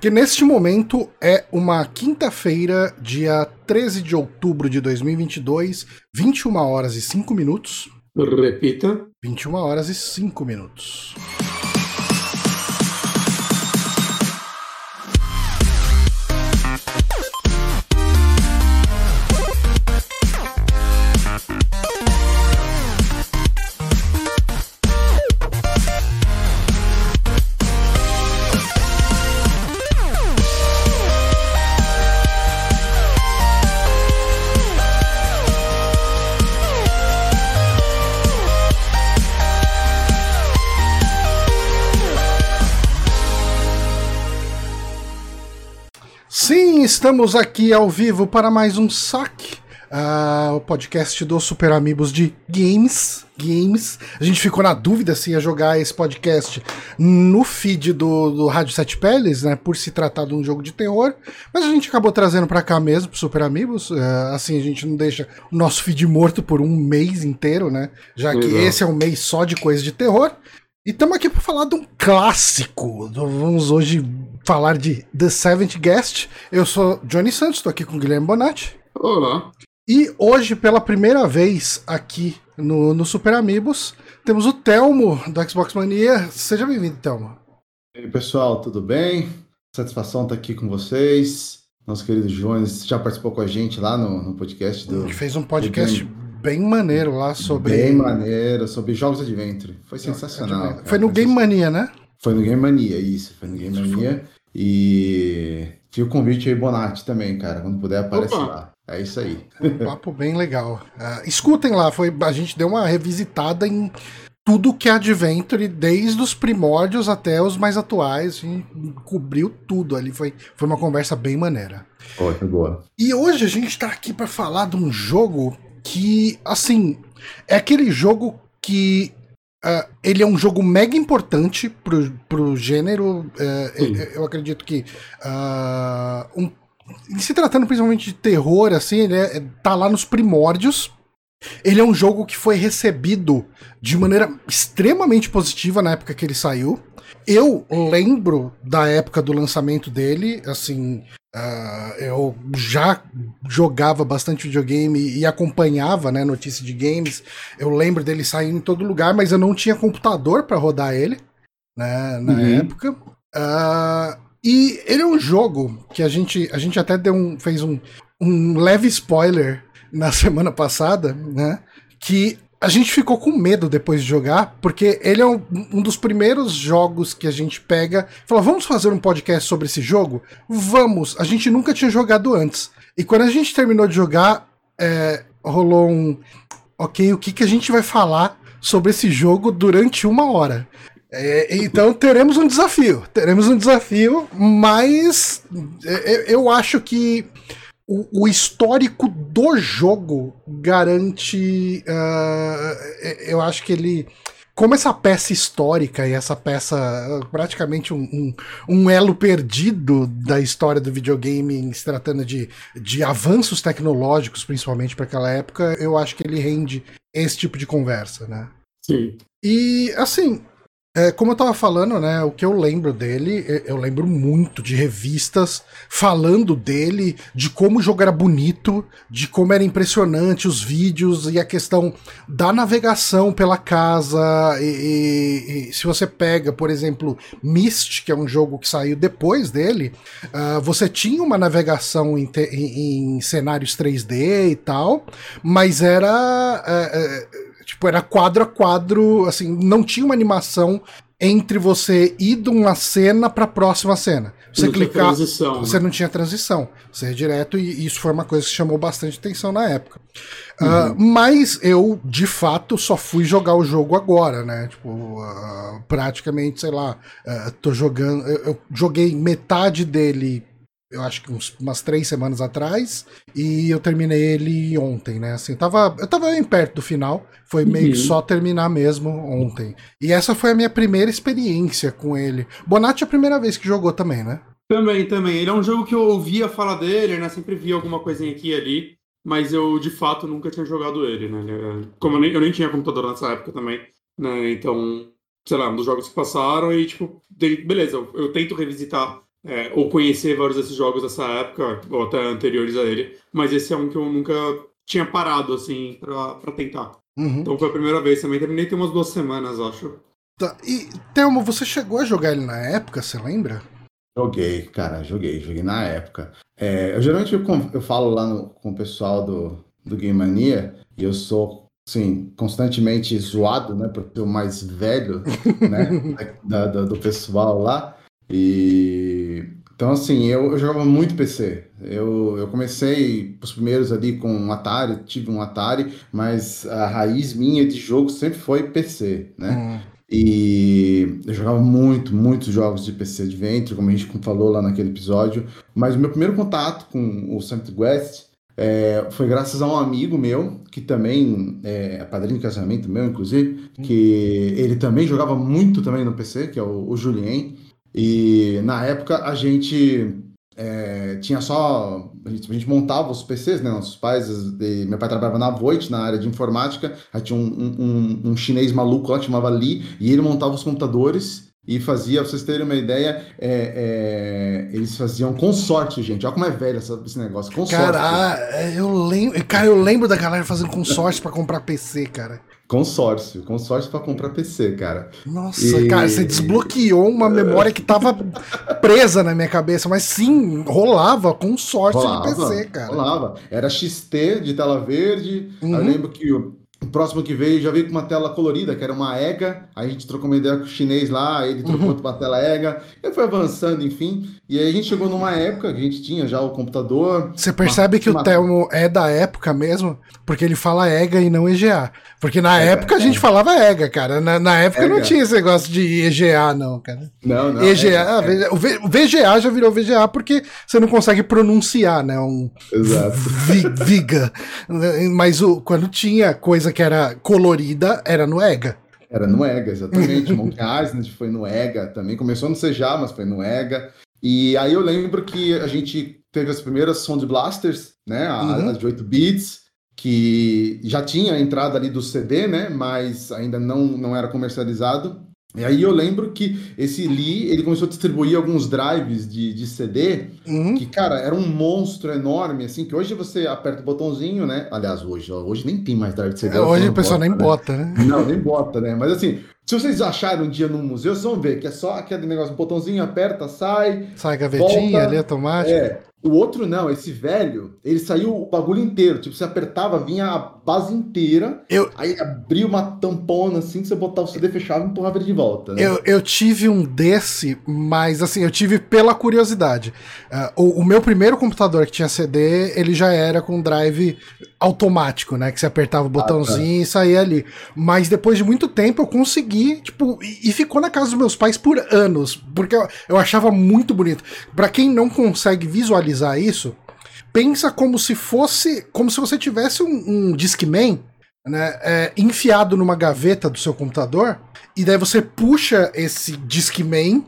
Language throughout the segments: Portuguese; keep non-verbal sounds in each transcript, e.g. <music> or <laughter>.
Porque neste momento é uma quinta-feira, dia 13 de outubro de 2022, 21 horas e 5 minutos. Repita. 21 horas e 5 minutos. Estamos aqui ao vivo para mais um saque. Uh, o podcast dos Super Amigos de Games. Games. A gente ficou na dúvida se ia jogar esse podcast no feed do, do Rádio Sete Peles, né? Por se tratar de um jogo de terror. Mas a gente acabou trazendo para cá mesmo, pro Super Amigos. Uh, assim a gente não deixa o nosso feed morto por um mês inteiro, né? Já que esse é um mês só de coisa de terror. E estamos aqui para falar de um clássico. Vamos hoje falar de The Seventh Guest. Eu sou Johnny Santos, estou aqui com o Guilherme Bonatti. Olá. E hoje, pela primeira vez aqui no, no Super Amigos, temos o Telmo do Xbox Mania. Seja bem-vindo, Telmo. E aí, pessoal, tudo bem? Satisfação estar aqui com vocês. Nosso querido Jones já participou com a gente lá no, no podcast do. A gente fez um podcast bem maneiro lá sobre. Bem maneiro, sobre jogos Adventure. Foi sensacional. Foi no Game Mania, né? Foi no Game Mania, isso. Foi no Game Mania. E fica o convite aí, Bonatti, também, cara. Quando puder, aparece Opa. lá. É isso aí. Um papo bem legal. Uh, escutem lá, foi, a gente deu uma revisitada em tudo que é Adventure, desde os primórdios até os mais atuais. A gente cobriu tudo ali. Foi, foi uma conversa bem maneira. Que boa. E hoje a gente tá aqui para falar de um jogo que, assim, é aquele jogo que uh, ele é um jogo mega importante pro, pro gênero. Uh, eu acredito que uh, um, se tratando principalmente de terror, assim, ele é, tá lá nos primórdios. Ele é um jogo que foi recebido de maneira extremamente positiva na época que ele saiu. Eu lembro da época do lançamento dele, assim, Uh, eu já jogava bastante videogame e acompanhava né, notícias de games. Eu lembro dele saindo em todo lugar, mas eu não tinha computador para rodar ele né, na uhum. época. Uh, e ele é um jogo que a gente, a gente até deu um, fez um, um leve spoiler na <laughs> semana passada, né? Que a gente ficou com medo depois de jogar, porque ele é um, um, dos primeiros jogos que a gente pega. Fala, vamos fazer um podcast sobre esse jogo? Vamos! A gente nunca tinha jogado antes. E quando a gente terminou de jogar, é, rolou um. Ok, o que, que a gente vai falar sobre esse jogo durante uma hora? É, então teremos um desafio. Teremos um desafio, mas é, eu acho que o, o, histórico do jogo garante. Uh, eu acho que ele. Como essa peça histórica e essa peça, praticamente um, um, um elo perdido da história do videogame, se tratando de, de avanços tecnológicos, principalmente para aquela época, eu acho que ele rende esse tipo de conversa, né? Sim. E, assim, é, como eu tava falando, né, o que eu lembro dele, eu lembro muito de revistas falando dele, de como o jogo era bonito, de como era impressionante os vídeos e a questão da navegação pela casa. E, e, e se você pega, por exemplo, Myst, que é um jogo que saiu depois dele, uh, você tinha uma navegação em, te, em, em, cenários 3D e tal, mas era. Uh, uh, Tipo, era quadro a quadro, assim, não tinha uma animação entre você ir de uma cena para a próxima cena. Você não clicar, você né? não tinha transição. Você ia direto e isso foi uma coisa que chamou bastante atenção na época. Uhum. Uh, mas eu, de fato, só fui jogar o jogo agora, né? Tipo, uh, praticamente, sei lá, uh, tô jogando. Eu, eu joguei metade dele eu acho que uns, umas três semanas atrás, e eu terminei ele ontem, né? Assim, tava, eu tava bem perto do final, foi meio uhum. que só terminar mesmo ontem. E essa foi a minha primeira experiência com ele. Bonatti é a primeira vez que jogou também, né? Também, também. Ele é um jogo que eu ouvia falar dele, né? Sempre via alguma coisinha aqui e ali, mas eu de fato nunca tinha jogado ele, né? É, como eu nem, eu nem tinha computador nessa época também, né? Então, sei lá, um dos jogos que passaram e tipo, beleza, eu, eu tento revisitar é, ou conhecer vários desses jogos dessa época, ou até anteriores a ele, mas esse é um que eu nunca tinha parado, assim, pra, pra tentar. Uhum. Então foi a primeira vez também, terminei tem umas duas semanas, acho. Tá, E, Thelma, você chegou a jogar ele na época, você lembra? Joguei, cara, joguei, joguei na época. É, eu geralmente eu, eu falo lá no- com o pessoal do, do Game Mania e eu sou, assim, constantemente zoado, né, por ser o mais velho, né, da- <laughs> da- do pessoal lá. E então, assim, eu, eu jogava muito PC. Eu, eu comecei os primeiros ali com um Atari, tive um Atari, mas a raiz minha de jogo sempre foi PC, né? Hum. E eu jogava muito, muitos jogos de PC Adventure, como a gente falou lá naquele episódio. Mas o meu primeiro contato com o Summit West é, foi graças a um amigo meu, que também é padrinho de casamento meu, inclusive, que ele também jogava muito também no PC, que é o, o Julien. E na época a gente é, tinha só. A gente, a gente montava os PCs, né? Nossos pais. e meu pai trabalhava na Voit, na área de informática. Aí tinha um, um, um- um chinês maluco lá chamava Lee, e ele montava os computadores e fazia, pra vocês terem uma ideia, é, é, eles faziam consórcio, gente. Olha como é velho essa- esse negócio. Consórcio. Cara, ah, eu lembro. Cara, eu lembro da galera fazendo consórcio pra comprar PC, cara. Consórcio. Consórcio pra comprar PC, cara. Nossa, E- cara, você desbloqueou uma memória que tava presa na minha cabeça, mas sim, rolava consórcio de PC, cara. Rolava. Era XT de tela verde. Uhum. Eu lembro que o, o próximo que veio já veio com uma tela colorida, que era uma EGA. Aí a gente trocou uma ideia com o chinês lá, ele trocou Uhum. pra tela EGA. E foi avançando, enfim. E aí a gente chegou numa época que a gente tinha já o computador. Você percebe que o uma- Telmo é da época mesmo, porque ele fala EGA e não EGA. Porque na EGA, época a gente falava EGA, cara. Na, na época não EGA. tinha esse negócio de EGA, não, cara. Não, não. EGA, EGA, ah, EGA. o o VGA já virou VGA porque você não consegue pronunciar, né? Um Exato. vi- Viga. Mas o, quando tinha coisa que era colorida, era no EGA. Era no EGA, exatamente. Monkey <laughs> Island foi no EGA também. Começou no CJ, mas foi no EGA. E aí eu lembro que a gente teve as primeiras Sound Blasters, né? a- Uhum. As de 8 bits, que já tinha a entrada ali do CD, né? Mas ainda não, não era comercializado. E aí eu lembro que esse Lee, ele começou a distribuir alguns drives de, de CD Uhum. que, cara, era um monstro enorme, assim, que hoje você aperta o botãozinho, né? Aliás, hoje, hoje nem tem mais drive de CD. É, Hoje o pessoal bota, nem né? bota, né? Não, nem bota, né? Mas assim, se vocês acharem um dia num museu, vocês vão ver que é só aquele negócio, botãozinho, aperta, sai. Sai gavetinha Volta. ali automático. É. O outro não, esse velho, ele saiu o bagulho inteiro. Tipo, você apertava, vinha a base inteira. Eu- Aí abria uma tampona assim, que você botava o CD, fechava e empurrava ele de volta. Né? Eu, eu tive um desse, mas assim, eu tive pela curiosidade. Ah, o, o meu primeiro computador que tinha CD, ele já era com drive automático, né? Que você apertava o botãozinho e saía ali. Mas depois de muito tempo eu consegui, tipo, e, ficou na casa dos meus pais por anos, porque eu, eu achava muito bonito. Pra quem não consegue visualizar isso, pensa como se fosse, como se você tivesse um, um Discman né, é, enfiado numa gaveta do seu computador, e daí você puxa esse Discman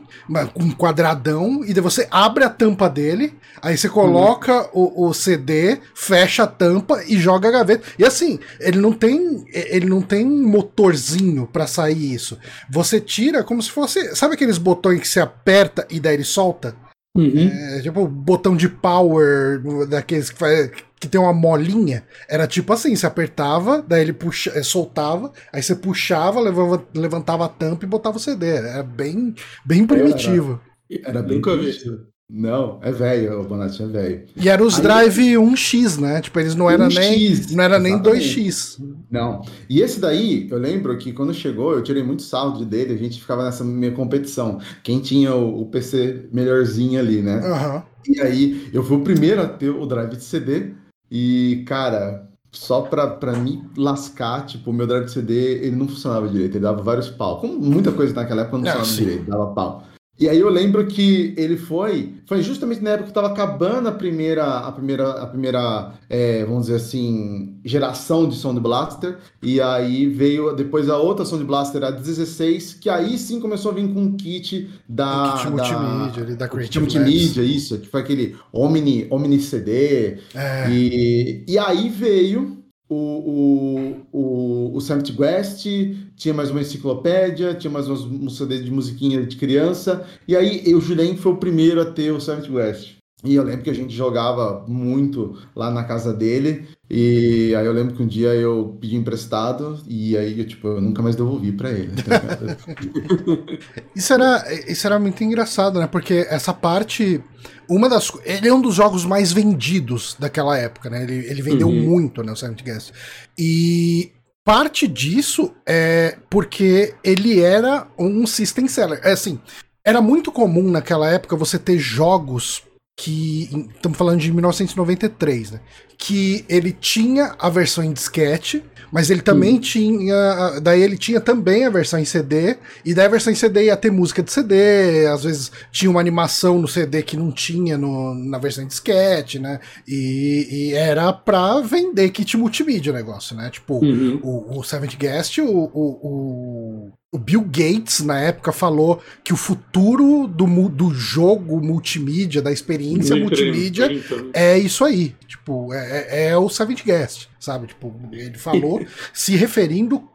um quadradão, e daí você abre a tampa dele, aí você coloca o, o CD, fecha a tampa e joga a gaveta. E assim, ele não tem ele não tem motorzinho pra sair isso. Você tira como se fosse, sabe aqueles botões que você aperta e daí ele solta? Uhum. É tipo o botão de power daqueles que, faz, que tem uma molinha. Era tipo assim: você apertava, daí ele puxa, eh, soltava, aí você puxava, levava- levantava a tampa e botava o CD. Era bem, bem primitivo. Era bem Nunca vi. primitivo. Não, é velho, o Bonatti é velho. E era os Aí- drive 1x, né? Tipo, eles não era nem, 1x, não era nem exatamente. 2x. Não. E esse daí, eu lembro que quando chegou, eu tirei muito saldo dele, a gente ficava nessa minha competição. Quem tinha o, o PC melhorzinho ali, né? Aham. E aí, eu fui o primeiro a ter o drive de CD. E, cara, só pra, pra me lascar, tipo, o meu drive CD, ele não funcionava direito, ele dava vários pau. Como muita coisa naquela época não Ah, funcionava direito, dava pau. E aí eu lembro que ele foi, foi justamente na época que estava acabando a primeira, a primeira, a primeira, é, vamos dizer assim, geração de Sound Blaster. E aí veio depois a outra Sound Blaster, a 16, que aí sim começou a vir com um kit da, O kit da- multimídia da o kit Creative multimídia, isso, que foi aquele Omni, Omni CD. É. E, e aí veio o, o, o, Summit West, tinha mais uma enciclopédia, tinha mais uns, um CD de musiquinha de criança, e aí o Julen foi o primeiro a ter o Summit West. E eu lembro que a gente jogava muito lá na casa dele. E aí eu lembro que um dia eu pedi emprestado e aí eu, tipo, eu nunca mais devolvi para ele. <laughs> Tá isso, era, isso era muito engraçado, né? Porque essa parte. Uma das. Ele é um dos jogos mais vendidos daquela época, né? Ele, ele vendeu uhum. muito, né? O Silent Guest. E parte disso é porque ele era um system seller. É assim. Era muito comum naquela época você ter jogos que estamos falando de 1993, né? Que ele tinha a versão em disquete, mas ele também hum. tinha, daí ele tinha também a versão em CD, e daí a versão em CD ia ter música de CD, às vezes tinha uma animação no CD que não tinha no, na versão em disquete, né? E, e, era pra vender kit multimídia o negócio, né? Tipo, uhum. o, o Seventh Guest, o, o, o Bill Gates, na época, falou que o futuro do, do jogo multimídia, da experiência multimídia, é isso aí. Tipo, é, é, é o Savage Guest, sabe? Tipo, ele falou <laughs> se referindo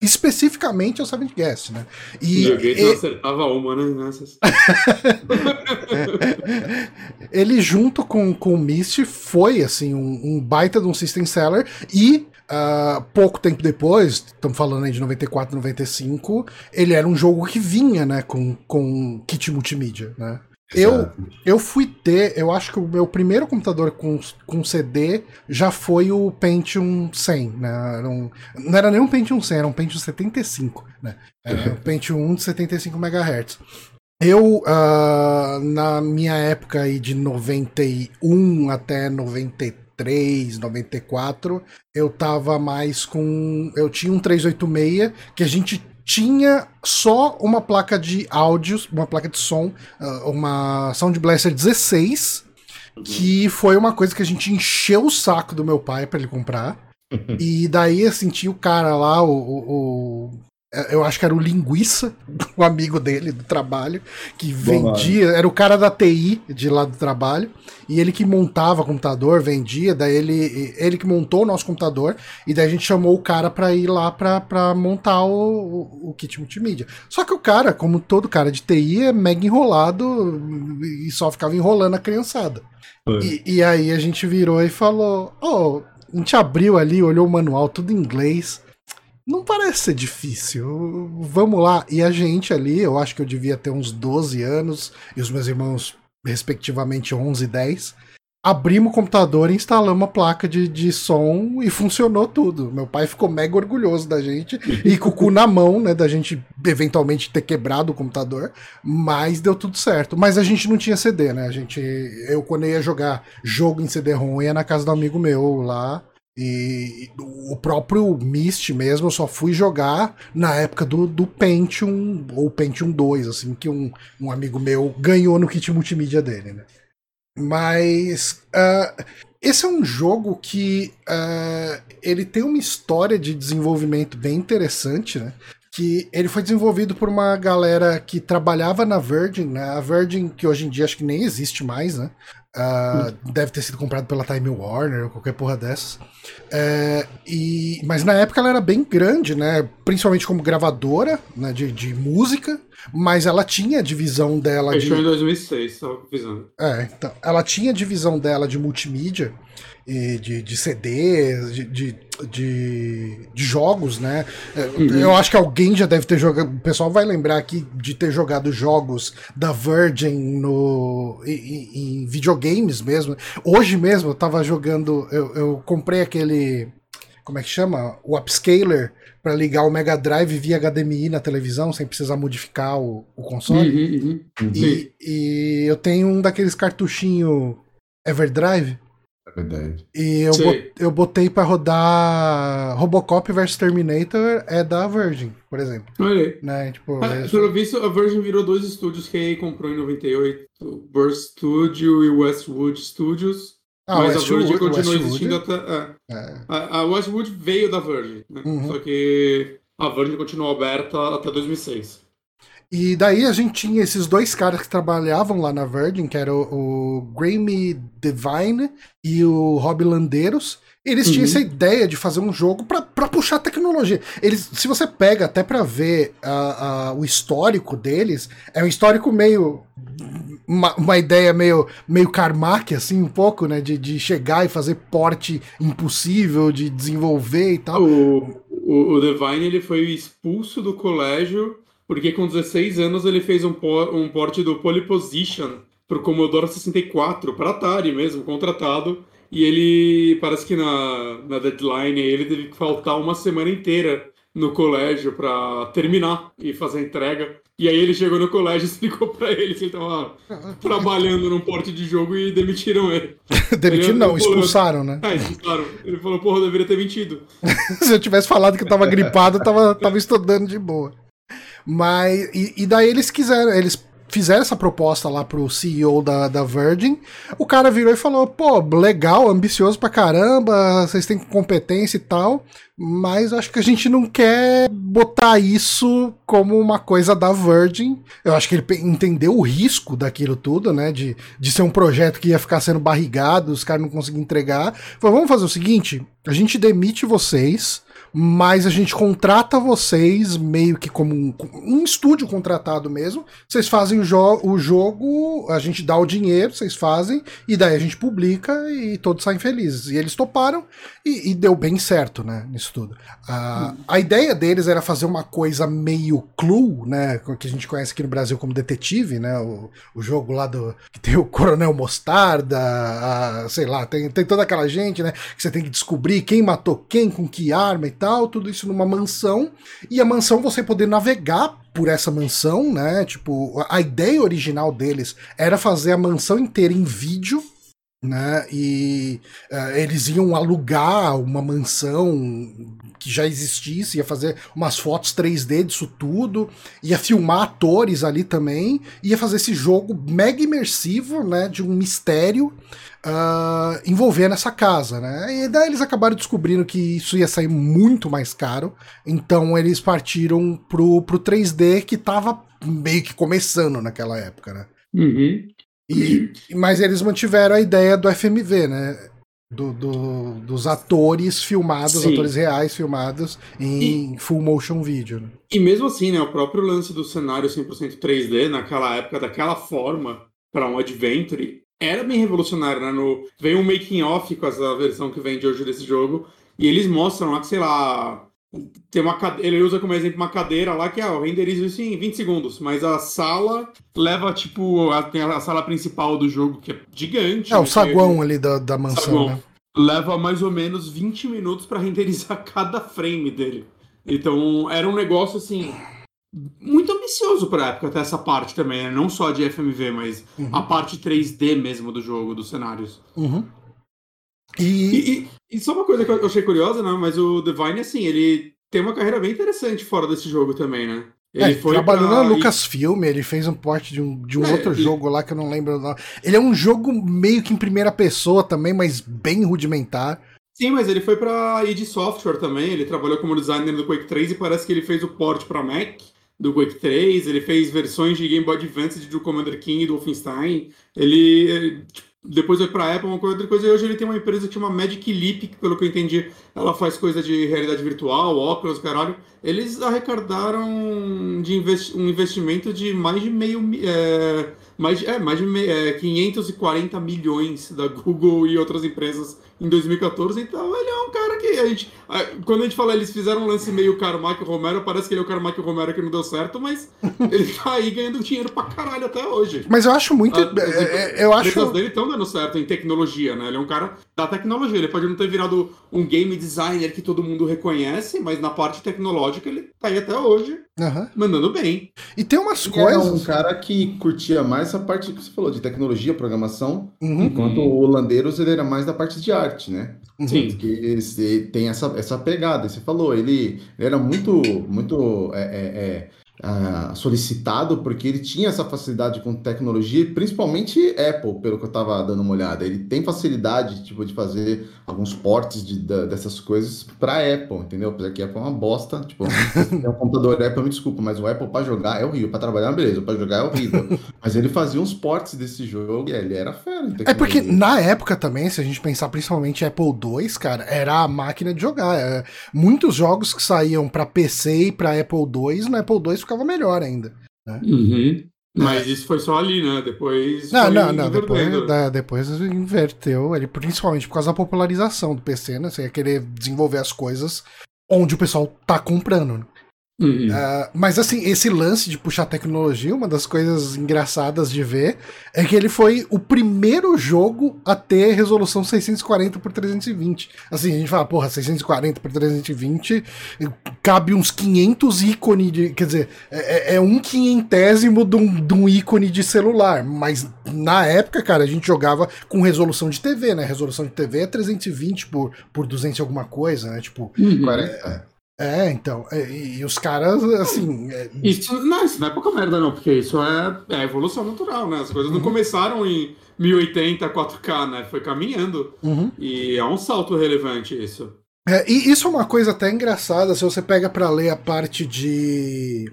especificamente ao Savage Guest, né? E, Bill Gates e... não acertava uma, né? Nessas. <laughs> ele, junto com, com o Mist, foi, assim, um, um baita de um system seller e Uh, pouco tempo depois, estamos falando aí de 94, 95, ele era um jogo que vinha, né, com, com kit multimídia, né? Eu, eu fui ter, eu acho que o meu primeiro computador com, com CD já foi o Pentium 100, né? Era um, não era nem um Pentium 100, era um Pentium 75, né? Era um Pentium 1 de 75 MHz. Eu, uh, na minha época aí de 91 até 93, 93, 94, eu tava mais com. Eu tinha um 386 que a gente tinha só uma placa de áudios, uma placa de som, ah, uma Sound Blaster 16, que foi uma coisa que a gente encheu o saco do meu pai para ele comprar. <laughs> e daí, assim, tinha o cara lá, o, o, eu acho que era o Linguiça, o amigo dele do trabalho, que vendia, era o cara da TI de lá do trabalho, e ele que montava computador, vendia, daí ele, ele que montou o nosso computador, e daí a gente chamou o cara para ir lá para montar o, o, o, kit multimídia. Só que o cara, como todo cara de TI, é mega enrolado e só ficava enrolando a criançada. E, e, aí a gente virou e falou: Ó, oh, a gente abriu ali, olhou o manual, tudo em inglês não parece ser difícil. Vamos lá. E a gente ali, eu acho que eu devia ter uns 12 anos, e os meus irmãos, respectivamente, 11 e 10. Abrimos o computador e instalamos a placa de, de som e funcionou tudo. Meu pai ficou mega orgulhoso da gente <laughs> e com o cu na mão, né? Da gente eventualmente ter quebrado o computador, mas deu tudo certo. Mas a gente não tinha CD, né? A gente, eu quando ia jogar jogo em CD-ROM ia na casa do amigo meu lá e o próprio Myst mesmo eu só fui jogar na época do, do Pentium ou Pentium 2, assim, que um, um amigo meu ganhou no kit multimídia dele, né? Mas uh, esse é um jogo que uh, ele tem uma história de desenvolvimento bem interessante, né? Que ele foi desenvolvido por uma galera que trabalhava na Virgin, né? A Virgin, que hoje em dia acho que nem existe mais, né? Uh, deve ter sido comprado pela Time Warner ou qualquer porra dessas. É, e, mas na época ela era bem grande, né? Principalmente como gravadora né? de, de música. Mas ela tinha a divisão dela Fechou de. em 2006, só avisando. É, então. Ela tinha a divisão dela de multimídia de, de CDs, de, de, de, de jogos, né? É, uhum. Eu acho que alguém já deve ter jogado. O pessoal vai lembrar aqui de ter jogado jogos da Virgin no, em, em videogames mesmo. Hoje mesmo eu tava jogando. Eu, eu comprei aquele. Como é que chama? O upscaler para ligar o Mega Drive via HDMI na televisão sem precisar modificar o, o console. Uhum, uhum. E, e eu tenho um daqueles cartuchinho Everdrive é verdade. E eu, bot, eu botei pra rodar Robocop vs Terminator é da Virgin, por exemplo. Olha né? tipo, ah, é... Pelo visto, a Virgin virou dois estúdios que a EA comprou em 98. O Burst Studio e Westwood Studios. Ah, mas Westwood, a Virgin continua Westwood. existindo até... É. É. A, a, Westwood veio da Virgin, né? Uhum. Só que a Virgin continuou aberta até 2006. E daí a gente tinha esses dois caras que trabalhavam lá na Virgin, que era o, o Grammy Devine e o Rob Landeiros. Eles uhum. tinham essa ideia de fazer um jogo para puxar tecnologia. Eles, se você pega até para ver uh, uh, o histórico deles, é um histórico meio. Uma, uma, ideia meio, meio Carmack, assim, um pouco, né? De, de chegar e fazer porte impossível, de desenvolver e tal. O, o, o Divine ele foi expulso do colégio porque com 16 anos ele fez um, um porte do Pole Position pro Commodore 64, para Atari mesmo, contratado e ele, parece que na, na deadline, ele teve que faltar uma semana inteira no colégio para terminar e fazer a entrega. E aí ele chegou no colégio e <laughs> explicou para ele que ele tava <laughs> trabalhando num porte de jogo e demitiram ele. <laughs> demitiram não, expulsaram, né? É, expulsaram. Ele falou, porra, eu deveria ter mentido. Se eu tivesse falado que eu tava gripado, eu tava, tava estudando de boa. Mas, e, e daí eles quiseram, eles fizeram essa proposta lá pro CEO da, da Virgin, o cara virou e falou: pô, legal, ambicioso pra caramba, vocês têm competência e tal, mas acho que a gente não quer botar isso como uma coisa da Virgin. Eu acho que ele entendeu o risco daquilo tudo, né? De, de ser um projeto que ia ficar sendo barrigado, os caras não conseguiam entregar. Falou: vamos fazer o seguinte: a gente demite vocês mas a gente contrata vocês meio que como um, um estúdio contratado mesmo. Vocês fazem o, jo o jogo, a gente dá o dinheiro, vocês fazem, e daí a gente publica e todos saem felizes. E eles toparam e, e deu bem certo, né, nisso tudo. A ideia deles era fazer uma coisa meio clue, né, que a gente conhece aqui no Brasil como detetive, né, o, o jogo lá do que tem o Coronel Mostarda, a, sei lá, tem, tem toda aquela gente, né, que você tem que descobrir quem matou quem, com que arma e tal, tudo isso numa mansão, e a mansão você poder navegar por essa mansão, né? Tipo, a ideia original deles era fazer a mansão inteira em vídeo, né? E uh, eles iam alugar uma mansão que já existisse, ia fazer umas fotos 3D disso tudo, ia filmar atores ali também, ia fazer esse jogo mega imersivo, né? De um mistério uh, envolvendo essa casa, né? E daí eles acabaram descobrindo que isso ia sair muito mais caro, então eles partiram pro, pro 3D que tava meio que começando naquela época, né? Uhum. E, mas eles mantiveram a ideia do FMV, né? Do, do, dos atores filmados, Sim. atores reais filmados em e, full motion video. Né? E mesmo assim, né, o próprio lance do cenário 100% 3D naquela época, daquela forma, para um adventure, era bem revolucionário, né? No, vem um making off com essa versão que vem de hoje desse jogo, e eles mostram lá que, sei lá, tem uma ele usa como exemplo uma cadeira lá que é, renderiza isso em 20 segundos, mas a sala leva tipo a, tem a sala principal do jogo que é gigante. É o saguão ali da, da mansão, saguão. né? Leva mais ou menos 20 minutos para renderizar <laughs> cada frame dele. Então, era um negócio assim muito ambicioso para época até essa parte também, né? não só de FMV, mas uhum. a parte 3D mesmo do jogo, dos cenários. Uhum. E... E, e, e... só uma coisa que eu achei curiosa, né? Mas o Divine, assim, ele tem uma carreira bem interessante fora desse jogo também, né? Ele é, foi trabalhou pra... na Lucasfilm, ele fez um porte de um, de um é, outro jogo lá que eu não lembro. Não. Ele é um jogo meio que em primeira pessoa também, mas bem rudimentar. Sim, mas ele foi pra id Software também, ele trabalhou como designer do Quake 3 e parece que ele fez o port para Mac do Quake 3, ele fez versões de Game Boy Advance do Commander King e do Wolfenstein. Ele tipo, depois foi pra Apple, uma coisa, outra coisa, e hoje ele tem uma empresa que chama Magic Leap, que pelo que eu entendi, ela faz coisa de realidade virtual, óculos, caralho. Eles arrecadaram de investi um investimento de mais de meio. É, mais, é, mais de é, 540 milhões da Google e outras empresas em 2014, então ele é um cara que a gente. Quando a gente fala eles fizeram um lance meio Carmack Romero, parece que ele é o Carmack Romero que não deu certo, mas <laughs> ele tá aí ganhando dinheiro pra caralho até hoje. Mas eu acho muito. As, é, é, eu acho. As dele estão dando certo em tecnologia, né? Ele é um cara da tecnologia. Ele pode não ter virado um game designer que todo mundo reconhece, mas na parte tecnológica ele tá aí até hoje. Uhum. Mandando bem. E tem umas ele coisas. É um cara que curtia mais essa parte que você falou de tecnologia, programação, uhum. enquanto o Holandeiros ele era mais da parte de arte, né? Uhum. Sim. Que ele tem essa, essa pegada. Você falou, ele, ele era muito, muito é, é, é uh, solicitado porque ele tinha essa facilidade com tecnologia, principalmente Apple, pelo que eu estava dando uma olhada. Ele tem facilidade tipo, de fazer alguns portes de, de, dessas coisas para Apple, entendeu? Apesar que Apple é uma bosta. Tipo, tem <laughs> um computador Apple, me desculpa, mas o Apple para jogar é horrível. Para trabalhar, beleza, para jogar é horrível. <laughs> mas ele fazia uns portes desse jogo e ele era fera. É porque na época também, se a gente pensar principalmente Apple II, cara, era a máquina de jogar. É, muitos jogos que saíam para PC e para Apple II, no Apple II ficava melhor ainda. Né? Uhum. Mas isso foi só ali, né? Depois. Não, não, não. Depois, da, depois inverteu ele, principalmente por causa da popularização do PC, né? Você ia querer desenvolver as coisas onde o pessoal tá comprando. Né? Uhum. Uh, mas assim, esse lance de puxar tecnologia, uma das coisas engraçadas de ver é que ele foi o primeiro jogo a ter resolução 640 por 320. Assim, a gente fala, porra, 640 por 320 cabe uns 500 ícones de. Quer dizer, é, é, é um quinhentésimo de um, de um ícone de celular. Mas na época, cara, a gente jogava com resolução de TV, né? Resolução de TV é 320 por, por 200 e alguma coisa, né? Tipo, uhum. é, é, então, é, e, e os caras, assim. É... Isso, não, isso não é pouca merda, não, porque isso é, é evolução natural, né? As coisas uhum. não começaram em 1080, 4K, né? Foi caminhando. Uhum. E é um salto relevante isso. É, e isso é uma coisa até engraçada, se você pega para ler a parte de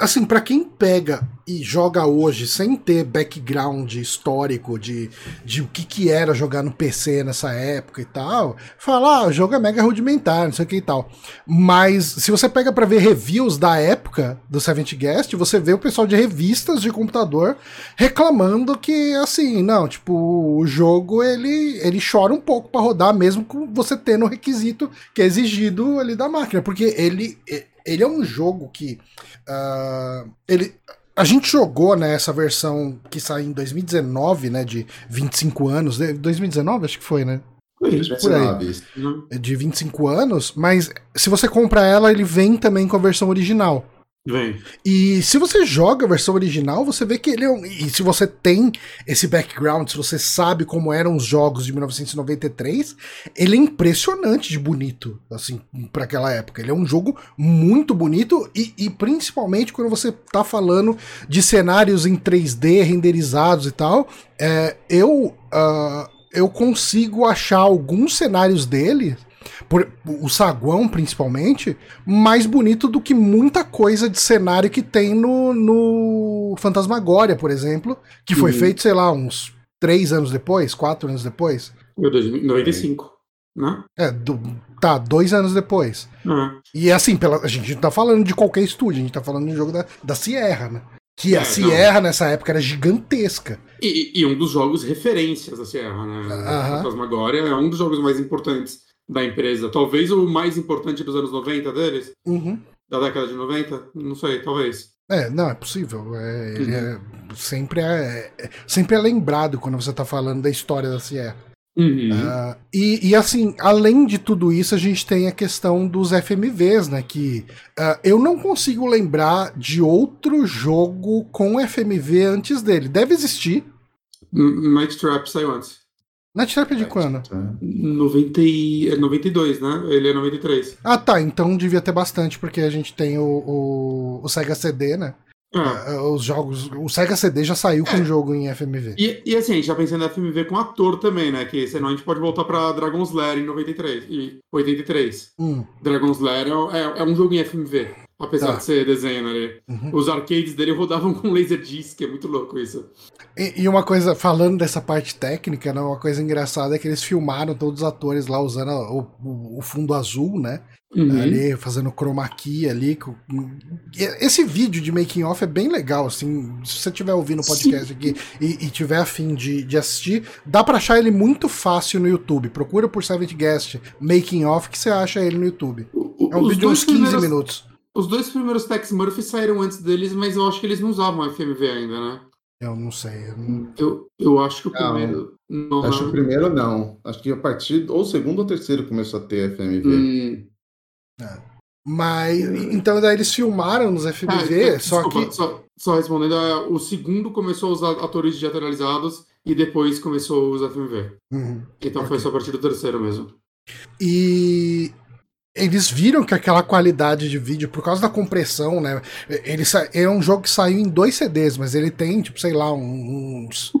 assim, para quem pega e joga hoje sem ter background histórico de, de o que, que era jogar no PC nessa época e tal, fala, ah, o jogo é mega rudimentar, não sei o que e tal. Mas se você pega para ver reviews da época do Seventh Guest, você vê o pessoal de revistas de computador reclamando que, assim, não, tipo, o jogo ele, ele chora um pouco para rodar, mesmo com você tendo o requisito que é exigido ali da máquina, porque ele ele é um jogo que. Uh, ele, a gente jogou né, versão que saiu em 2019, né? De 25 anos. 2019, acho que foi, né? Por aí. De 25 anos, mas se você compra ela, ele vem também com a versão original. Vem. E se você joga a versão original, você vê que ele é um. E se você tem esse background, se você sabe como eram os jogos de 1993, ele é impressionante de bonito, assim, para aquela época. Ele é um jogo muito bonito e, e, principalmente quando você tá falando de cenários em 3D renderizados e tal, é, eu. Uh, eu consigo achar alguns cenários dele por, o saguão principalmente, mais bonito do que muita coisa de cenário que tem no, no Fantasmagória, por exemplo, que foi uhum. feito, sei lá, uns três anos depois, quatro anos depois. 95, né? É, do, tá, dois anos depois. Uhum. E assim, pela, a gente não tá falando de qualquer estúdio, a gente tá falando de um jogo da, da Sierra, né? Que é, a Sierra não. nessa época era gigantesca. E, e, um dos jogos referências da Sierra, né? Uhum. Fantasmagória é um dos jogos mais importantes da empresa. Talvez o mais importante dos anos 90 deles? Uhum. Da década de 90? Não sei, talvez. É, não, é possível. É, ele uhum. é, sempre, é, é, sempre é lembrado quando você está falando da história da Sierra. Uhum. Uh, e, e, assim, além de tudo isso, a gente tem a questão dos FMVs, né? Que uh, eu não consigo lembrar de outro jogo com FMV antes dele. Deve existir. Night Trap saiu antes. Night é de quando? 90 e... É 92, né? Ele é 93. Ah, tá. Então devia ter bastante, porque a gente tem o, o, o Sega CD, né? Ah. É, os jogos. O Sega CD já saiu é. com o jogo em FMV. E, e assim, a gente já pensando em FMV com ator também, né? Que senão a gente pode voltar pra Dragon's Lair em 93 e 83. Hum. Dragon's Lair é, é, é um jogo em FMV. Apesar tá. de ser desenho ali. Uhum. Os arcades dele rodavam com Laserdisc, é muito louco isso. E, e, uma coisa, falando dessa parte técnica, né, uma coisa engraçada é que eles filmaram todos os atores lá usando o, o, o fundo azul, né? Uhum. Ali, fazendo chroma key ali. Esse vídeo de making off é bem legal, assim. Se você estiver ouvindo o podcast Sim. aqui e, e tiver afim de, de assistir, dá pra achar ele muito fácil no YouTube. Procura por Seventh Guest Making Off que você acha ele no YouTube. É um vídeo de uns 15 primeiros... minutos. Os dois primeiros Tex Murphy saíram antes deles, mas eu acho que eles não usavam FMV ainda, né? Eu não sei. Eu, não... eu, eu acho que o não, primeiro. Não, acho que o primeiro não. Acho que a partir. Ou o segundo ou terceiro começou a ter FMV. Hum. É. Mas. Então daí eles filmaram nos FMV, ah, só desculpa, que. Só, só respondendo, é, o segundo começou a usar atores digitalizados e depois começou a usar FMV. Uhum. Então okay. foi só a partir do terceiro mesmo. E eles viram que aquela qualidade de vídeo, por causa da compressão, né? Ele é um jogo que saiu em dois CDs, mas ele tem, tipo, sei lá, uns.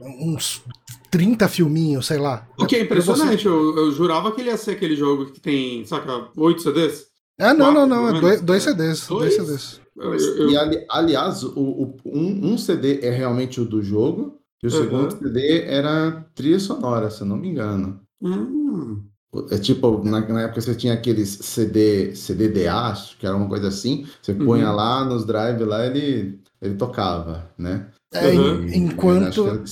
uns 30 filminhos, sei lá. O que é impressionante, eu, eu, jurava que ele ia ser aquele jogo que tem, saca, 8 CDs? Ah, não, Quatro, não, não, é dois, dois CDs. Dois, dois CDs. Eu, eu... E ali, aliás, o, o, um, um, CD é realmente o do jogo, e o uhum. segundo CD era trilha sonora, se eu não me engano. Hum. É tipo, na, na, época você tinha aqueles CD, CDDA, que era uma coisa assim, você uhum. punha lá nos drive lá, ele, ele tocava, né? É, uhum. enquanto,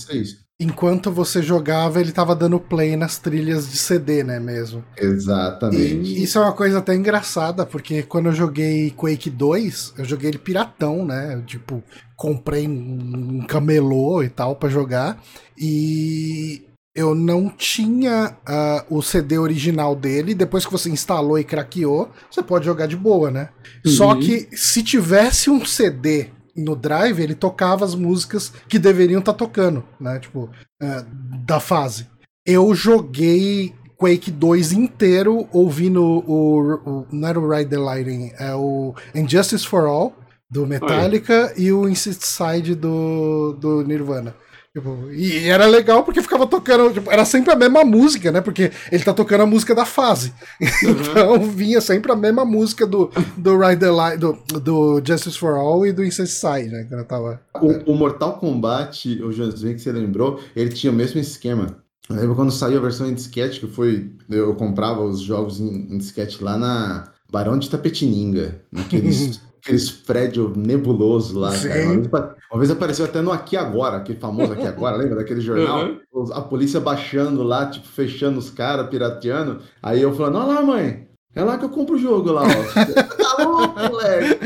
enquanto você jogava, ele tava dando play nas trilhas de CD, né, mesmo? Exatamente. E isso é uma coisa até engraçada, porque quando eu joguei Quake 2, eu joguei ele piratão, né? Tipo, comprei um camelô e tal para jogar, e eu não tinha uh, o CD original dele. Depois que você instalou e craqueou, você pode jogar de boa, né? Uhum. Só que se tivesse um CD no Drive, ele tocava as músicas que deveriam estar tá tocando, né? Tipo, uh, da fase. Eu joguei Quake 2 inteiro ouvindo o, o, Não era o Ride the Lightning, é o Injustice for All, do Metallica, Oi. e o Inside do, do Nirvana. Tipo, e era legal porque ficava tocando, tipo, era sempre a mesma música, né? Porque ele tá tocando a música da fase. <laughs> Uhum. Então vinha sempre a mesma música do, do Ride the Light, do, do Justice for All e do Incesticide, né? Quando tava... o, o Mortal Kombat, o Jonas que você lembrou, ele tinha o mesmo esquema. Eu lembro quando saiu a versão em disquete, que foi. Eu comprava os jogos em, em disquete lá na Barão de Tapetininga, naqueles <laughs> aqueles prédios nebulosos lá, cara. Uma vez, apareceu até no Aqui Agora, aquele famoso Aqui Agora, <laughs> lembra daquele jornal? Uhum. A polícia baixando lá, tipo, fechando os caras, pirateando. Aí eu falando, olha lá, mãe, é lá que eu compro o jogo lá, ó. <laughs> tá louco, moleque.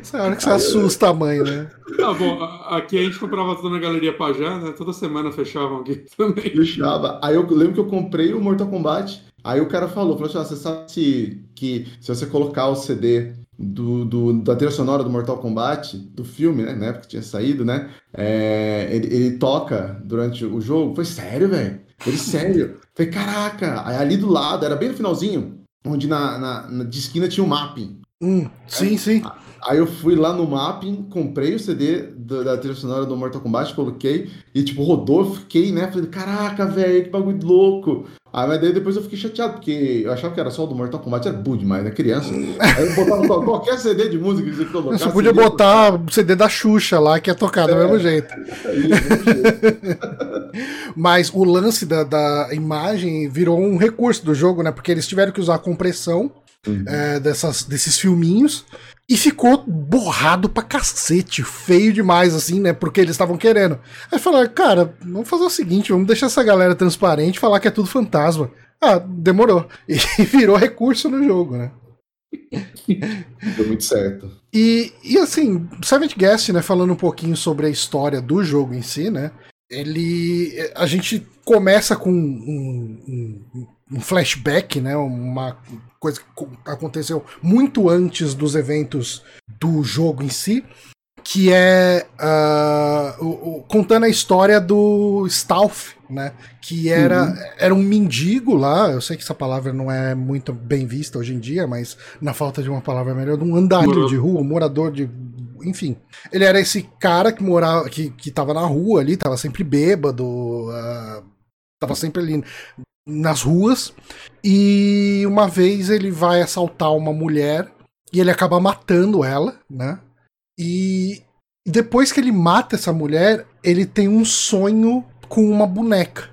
Essa hora que você assusta a mãe, né? Tá bom, aqui a gente comprava tudo na Galeria Pajá, né? Toda semana fechavam aqui <laughs> também. Fechava. Aí eu lembro que eu comprei o Mortal Kombat. Aí o cara falou, falou assim, ah, você sabe se, que se você colocar o CD do, do, da trilha sonora do Mortal Kombat, do filme, né? Na época que tinha saído, né? É, ele, ele, toca durante o jogo. Foi sério, velho? Ele sério. <laughs> Falei, caraca! Aí ali do lado, era bem no finalzinho, onde na, na, na de esquina tinha o um mapping. Hum, sim, é, sim. Aí eu fui lá no mapping, comprei o CD da, da trilha sonora do Mortal Kombat, coloquei e, tipo, rodou, fiquei, né? Falei, caraca, velho, que bagulho louco. Aí, mas daí depois eu fiquei chateado, porque eu achava que era só o do Mortal Kombat, era bom demais, né? Criança. Aí eu botava qualquer CD de música que você colocasse. Você podia CD botar o CD da Xuxa lá, que ia tocar é, <laughs> do mesmo jeito. É, mas o lance da, da imagem virou um recurso do jogo, né? Porque eles tiveram que usar a compressão Uhum. É, dessas, desses filminhos e ficou borrado pra cacete, feio demais, assim, né? Porque eles estavam querendo. Aí falaram, cara, vamos fazer o seguinte, vamos deixar essa galera transparente falar que é tudo fantasma. Ah, demorou. <laughs> E virou recurso no jogo, né? Deu muito certo. E, e assim, Seventh Guest, né, falando um pouquinho sobre a história do jogo em si, né? Ele. A gente começa com um, um, um flashback, né? Uma coisa que aconteceu muito antes dos eventos do jogo em si, que é uh, o, o, contando a história do Stalf, né? Que era, uhum. era um mendigo lá. Eu sei que essa palavra não é muito bem vista hoje em dia, mas na falta de uma palavra melhor, um andarilho de rua, um morador de. Enfim, ele era esse cara que morava, que, que tava na rua ali, tava sempre bêbado, uh, tava sempre ali nas ruas. E uma vez ele vai assaltar uma mulher e ele acaba matando ela, né? E depois que ele mata essa mulher, ele tem um sonho com uma boneca.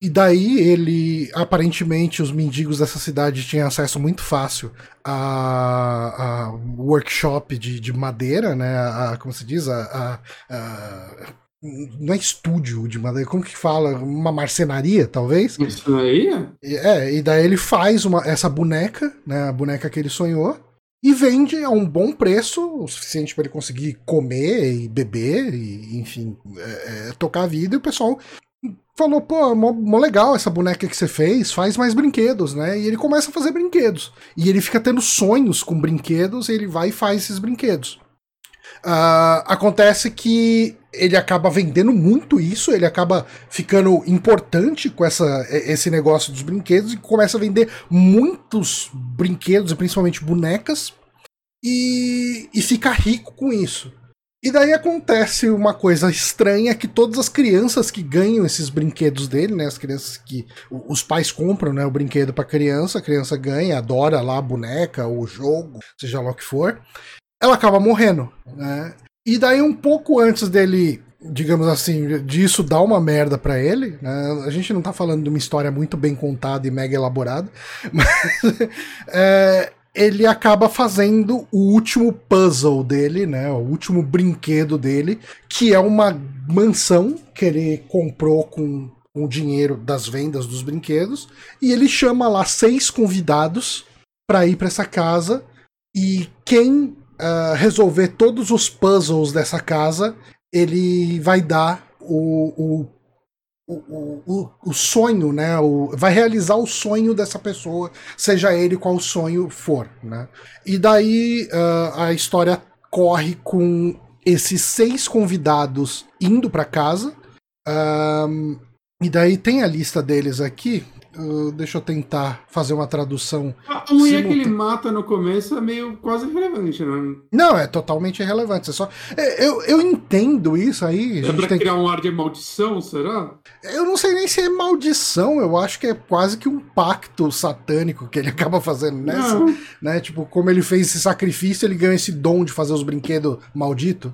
E daí ele, aparentemente, os mendigos dessa cidade tinham acesso muito fácil a, a workshop de, de madeira, né? A, como se diz? A, a, a não é estúdio de madeira, como que fala? Uma marcenaria, talvez? Marcenaria? É, e daí ele faz uma, essa boneca, né? A boneca que ele sonhou, e vende a um bom preço, o suficiente para ele conseguir comer e beber, e enfim, é, é, tocar a vida, e o pessoal falou, pô, mó, mó, legal essa boneca que você fez, faz mais brinquedos, né? E ele começa a fazer brinquedos. E ele fica tendo sonhos com brinquedos, e ele vai e faz esses brinquedos. Uh, acontece que ele acaba vendendo muito isso, ele acaba ficando importante com essa, esse negócio dos brinquedos e começa a vender muitos brinquedos, principalmente bonecas, e, e fica rico com isso. E daí acontece uma coisa estranha que todas as crianças que ganham esses brinquedos dele, né, as crianças que os pais compram, né, o brinquedo para criança, a criança ganha, adora lá a boneca, o jogo, seja lá o que for, ela acaba morrendo, né? E daí um pouco antes dele, digamos assim, disso dar uma merda para ele, né? A gente não tá falando de uma história muito bem contada e mega elaborada, <laughs> mas é, ele acaba fazendo o último puzzle dele, né? O último brinquedo dele, que é uma mansão que ele comprou com o dinheiro das vendas dos brinquedos, e ele chama lá seis convidados para ir para essa casa e quem uh, resolver todos os puzzles dessa casa, ele vai dar o, o o, o, o, sonho, né? O, vai realizar o sonho dessa pessoa, seja ele qual sonho for, né? E daí uh, a história corre com esses seis convidados indo para casa. Um, e daí tem a lista deles aqui. Uh, deixa eu tentar fazer uma tradução. A mulher que ele mata no começo é meio quase irrelevante, né? Não, é totalmente irrelevante. É só... Eu, eu entendo isso aí. É pra criar que... um ar de maldição, será? Eu não sei nem se é maldição, eu acho que é quase que um pacto satânico que ele <laughs> acaba fazendo nessa. Né? Tipo, como ele fez esse sacrifício, ele ganha esse dom de fazer os brinquedos malditos.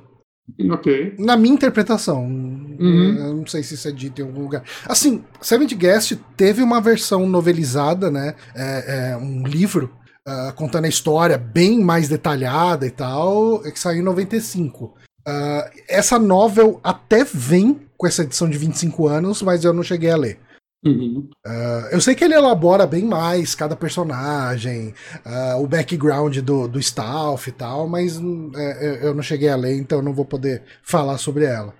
Ok. Na minha interpretação. Uhum. Eu não sei se isso é dito em algum lugar. Assim, Seventh Guest teve uma versão novelizada, né? É, é um livro uh, contando a história bem mais detalhada e tal, que saiu em 95. Uh, ah, essa novel até vem com essa edição de 25 anos, mas eu não cheguei a ler. Uhum. Uh, eu sei que ele elabora bem mais cada personagem, uh, o background do, do Staff e tal, mas uh, eu não cheguei a ler, então não vou poder falar sobre ela.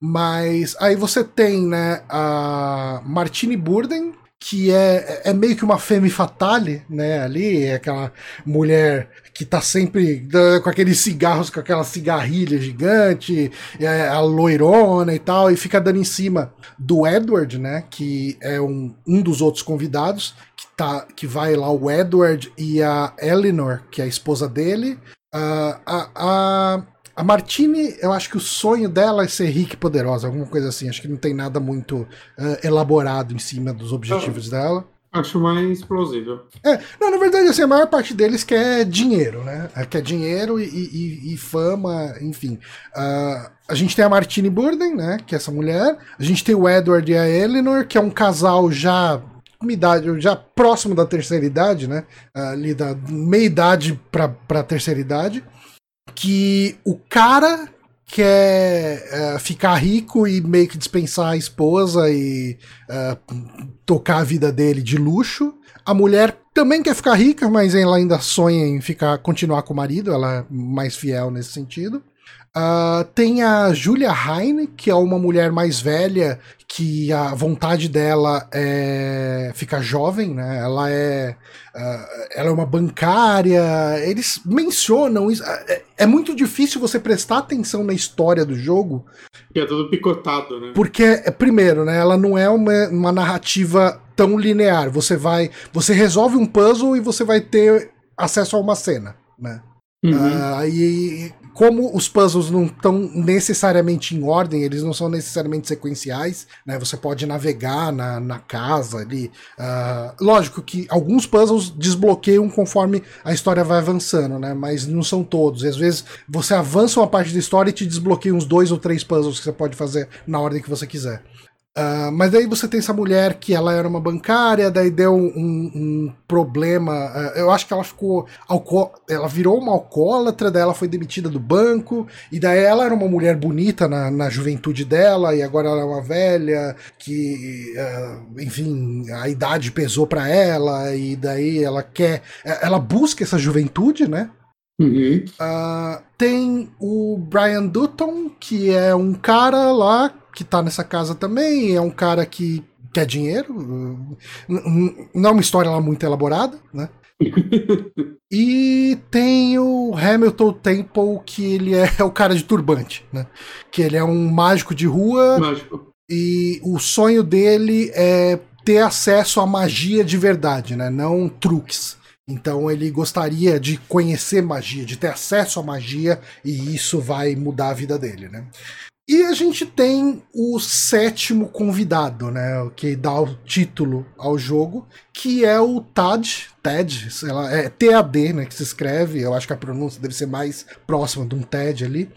Mas aí você tem né, a Martine Burden, que é, é meio que uma femme fatale, né, ali, é aquela mulher que tá sempre com aqueles cigarros, com aquela cigarrilha gigante, é, a loirona e tal, e fica dando em cima do Edward, né, que é um, um dos outros convidados, que, tá, que vai lá o Edward e a Eleanor, que é a esposa dele, uh, a, a a Martine, eu acho que o sonho dela é ser rica e poderosa, alguma coisa assim. Acho que não tem nada muito uh, elaborado em cima dos objetivos dela. Acho mais plausível. É, não, na verdade, assim, a maior parte deles quer dinheiro, né? É, quer dinheiro e, e, e fama, enfim. Uh, a gente tem a Martine Burden, né? Que é essa mulher. A gente tem o Edward e a Eleanor, que é um casal já uma idade, já próximo da terceira idade, né? Ali da meia idade pra, pra terceira idade que o cara quer uh, ficar rico e meio que dispensar a esposa e uh, tocar a vida dele de luxo. A mulher também quer ficar rica, mas ela ainda sonha em ficar continuar com o marido, ela é mais fiel nesse sentido. Uh, tem a Julia Heine, que é uma mulher mais velha, que a vontade dela é ficar jovem, né? Ela é, uh, ela é uma bancária. Eles mencionam isso. É, é, muito difícil você prestar atenção na história do jogo. Que é tudo picotado, né? Porque, é, primeiro, né? Ela não é uma, uma narrativa tão linear. Você vai. Você resolve um puzzle e você vai ter acesso a uma cena, né? Uhum. Uh, e como os puzzles não estão necessariamente em ordem, eles não são necessariamente sequenciais, né? Você pode navegar na, na casa ali. Uh, lógico que alguns puzzles desbloqueiam conforme a história vai avançando, né? Mas não são todos. Às vezes você avança uma parte da história e te desbloqueia uns dois ou três puzzles que você pode fazer na ordem que você quiser. Uh, mas daí você tem essa mulher que ela era uma bancária, daí deu um, um problema. Uh, eu acho que ela ficou. Ela virou uma alcoólatra, daí ela foi demitida do banco, e daí ela era uma mulher bonita na, na juventude dela, e agora ela é uma velha que, uh, enfim, a idade pesou para ela, e daí ela quer. Ela busca essa juventude, né? Uhum. Tem o Brian Dutton, que é um cara lá que tá nessa casa também, é um cara que quer dinheiro. Não é uma história lá muito elaborada, né? <laughs> e tem o Hamilton Temple, que ele é <laughs> o cara de turbante, né? Que ele é um mágico de rua. Mágico. E o sonho dele é ter acesso à magia de verdade, né? Não truques. Então ele gostaria de conhecer magia, de ter acesso à magia, e isso vai mudar a vida dele, né? E a gente tem o sétimo convidado, né? Que dá o título ao jogo, que é o Tad. Ted, sei lá, é TAD, né? Que se escreve. Eu acho que a pronúncia deve ser mais próxima de um Ted ali.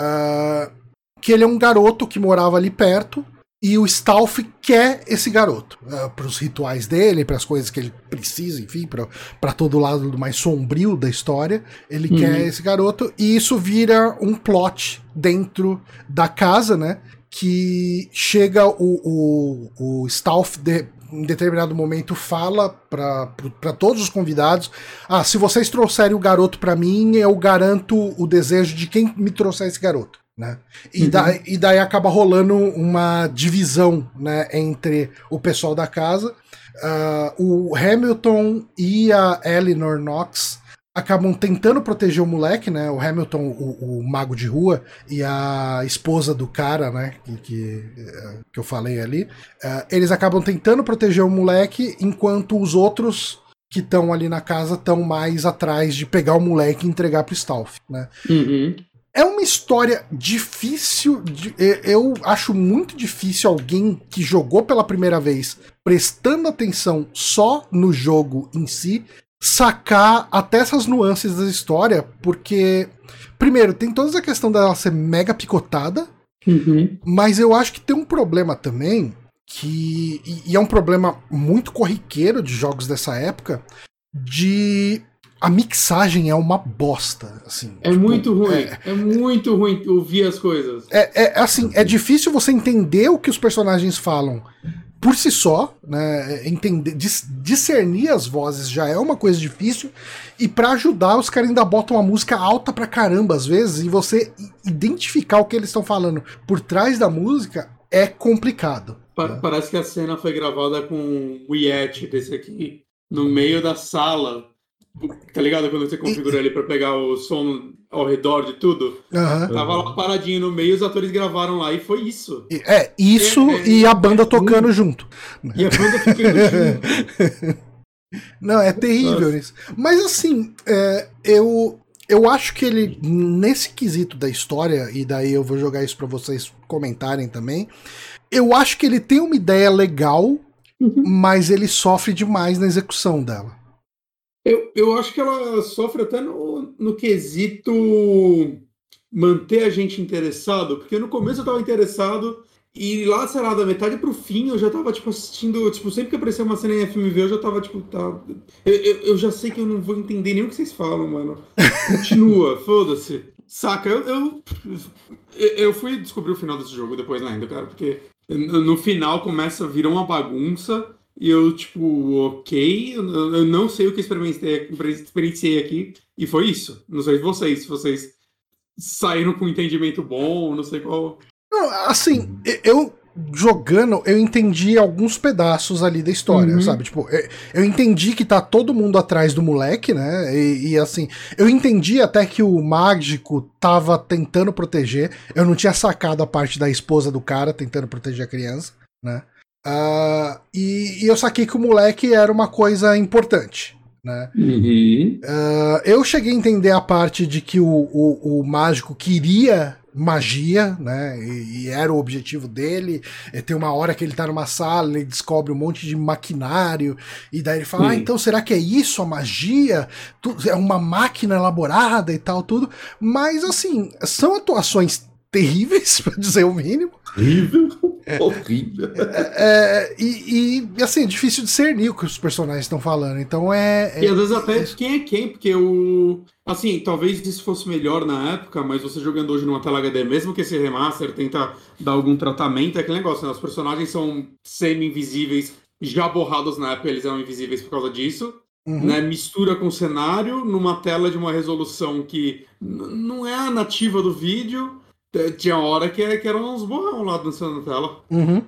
Uh, que ele é um garoto que morava ali perto e o Stalf quer esse garoto uh, eh, para os rituais dele, para as coisas que ele precisa, enfim, para todo lado mais sombrio da história. Ele uhum. quer esse garoto e isso vira um plot dentro da casa, né? Que chega o, o, o Stalf de, em determinado momento fala para todos os convidados: Ah, se vocês trouxerem o garoto para mim, eu garanto o desejo de quem me trouxer esse garoto. Né? E, uhum. daí, e daí acaba rolando uma divisão né, entre o pessoal da casa. Uh, o Hamilton e a Eleanor Knox acabam tentando proteger o moleque, né? O Hamilton, o, o, mago de rua, e a esposa do cara, né? Que, que, que eu falei ali. Uh, eles acabam tentando proteger o moleque, enquanto os outros que estão ali na casa estão mais atrás de pegar o moleque e entregar pro Stalf, né? Uhum. É uma história difícil. De, eu acho muito difícil alguém que jogou pela primeira vez, prestando atenção só no jogo em si, sacar até essas nuances da história, porque, primeiro, tem toda a questão dela ser mega picotada, uhum. mas eu acho que tem um problema também, que. E, e é um problema muito corriqueiro de jogos dessa época, de a mixagem é uma bosta, assim. É tipo, muito ruim. É, é, muito ruim ouvir as coisas. É, é assim, é difícil você entender o que os personagens falam por si só, né? Entender, discernir as vozes já é uma coisa difícil. E para ajudar, os caras ainda botam uma música alta pra caramba às vezes, e você identificar o que eles estão falando por trás da música é complicado. Pa né? Parece que a cena foi gravada com o Yeti desse aqui, no meio da sala Tá ligado? Quando você configura ele pra pegar o som ao redor de tudo. Uhum. Tava lá paradinho no meio, os atores gravaram lá e foi isso. É, isso é, é, e a banda é tocando ruim. junto. E a banda tocando <laughs> junto. Não, é terrível Nossa. isso. Mas assim, é, eu, eu acho que ele, nesse quesito da história, e daí eu vou jogar isso para vocês comentarem também, eu acho que ele tem uma ideia legal, uhum. mas ele sofre demais na execução dela. Eu, eu acho que ela sofre até no, no quesito manter a gente interessado, porque no começo eu tava interessado e lá, sei lá, da metade pro fim eu já tava, tipo, assistindo, tipo, sempre que aparecia uma cena em FMV eu já tava, tipo, tá... Eu, eu, eu já sei que eu não vou entender nem o que vocês falam, mano. Continua, <laughs> foda-se. Saca, eu, eu, eu fui descobrir o final desse jogo depois ainda, cara, porque no final começa a virar uma bagunça e eu, tipo, ok, eu não sei o que experimentei, experienciei aqui, e foi isso. Não sei vocês, se vocês saíram com um entendimento bom, não sei qual. Não, assim, eu jogando, eu entendi alguns pedaços ali da história, uhum. sabe? Tipo, eu entendi que tá todo mundo atrás do moleque, né? E, e, assim, eu entendi até que o mágico tava tentando proteger. Eu não tinha sacado a parte da esposa do cara tentando proteger a criança, né? Uh, e, e, eu saquei que o moleque era uma coisa importante. Né? Uhum. Uh, eu cheguei a entender a parte de que o, o, o mágico queria magia, né? E, e, era o objetivo dele. E tem uma hora que ele tá numa sala, ele descobre um monte de maquinário, e daí ele fala: Ah, então será que é isso a magia? é uma máquina elaborada e tal, tudo. Mas assim, são atuações terríveis, <laughs> para dizer o mínimo. Horrível. <laughs> Horrível. É, é, e, e, assim, é difícil discernir o que os personagens estão falando. Então é, é. E às vezes até quem é quem, porque o. Assim, talvez isso fosse melhor na época, mas você jogando hoje numa tela HD, mesmo que esse remaster tenta dar algum tratamento, é aquele negócio, né? Os personagens são semi-invisíveis, já borrados na época, eles eram invisíveis por causa disso. Uhum. Né, mistura com o cenário numa tela de uma resolução que não é a nativa do vídeo, tinha hora que, que eram uns borrão lá dançando na tela. Uhum.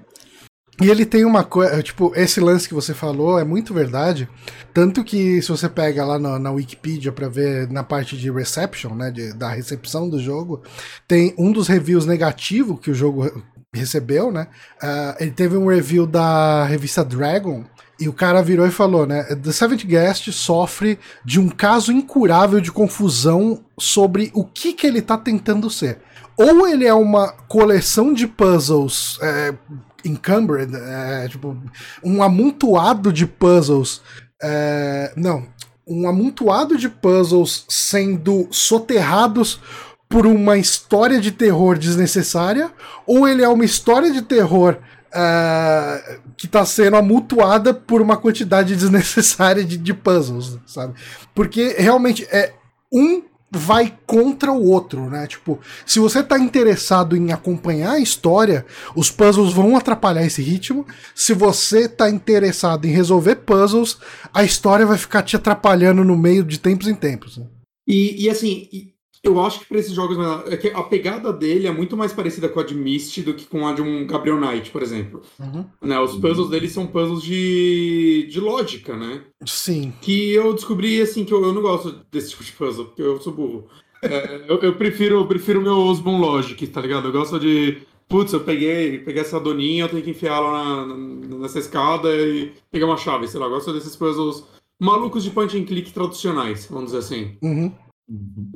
E ele tem uma coisa, tipo, esse lance que você falou é muito verdade. Tanto que se você pega lá na, na Wikipedia para ver na parte de reception, né, de, da recepção do jogo, tem um dos reviews negativos que o jogo recebeu, né? Uh, ele teve um review da revista Dragon e o cara virou e falou, né? The Seventh Guest sofre de um caso incurável de confusão sobre o que, que ele tá tentando ser. Ou ele é uma coleção de puzzles é, encumbered, é, tipo, um amontoado de puzzles. É, não, um amontoado de puzzles sendo soterrados por uma história de terror desnecessária, ou ele é uma história de terror uh, que está sendo amutuada por uma quantidade <laughs> desnecessária de, de puzzles, sabe? Porque realmente é um vai contra o outro, né? Tipo, se você tá interessado em acompanhar a história, os puzzles vão atrapalhar esse ritmo. Se você tá interessado em resolver puzzles, a história vai ficar te atrapalhando no meio de tempos em tempos. Né? E, e assim, eu acho que para esses jogos é a pegada dele é muito mais parecida com a de Myst do que com a de um Gabriel Knight, por exemplo. Uhum. Né, os puzzles dele são puzzles de, de lógica, né? Sim. Que eu descobri assim que eu, eu não gosto desse tipo de puzzle, porque eu sou burro. É, eu, eu, prefiro eu prefiro meu Osborne Logic, tá ligado? Eu gosto de putz, eu peguei, peguei essa doninha, eu tenho que enfiá-la na, nessa escada e pegar uma chave, sei lá, eu gosto desses puzzles malucos de point and click tradicionais, vamos dizer assim. Uhum.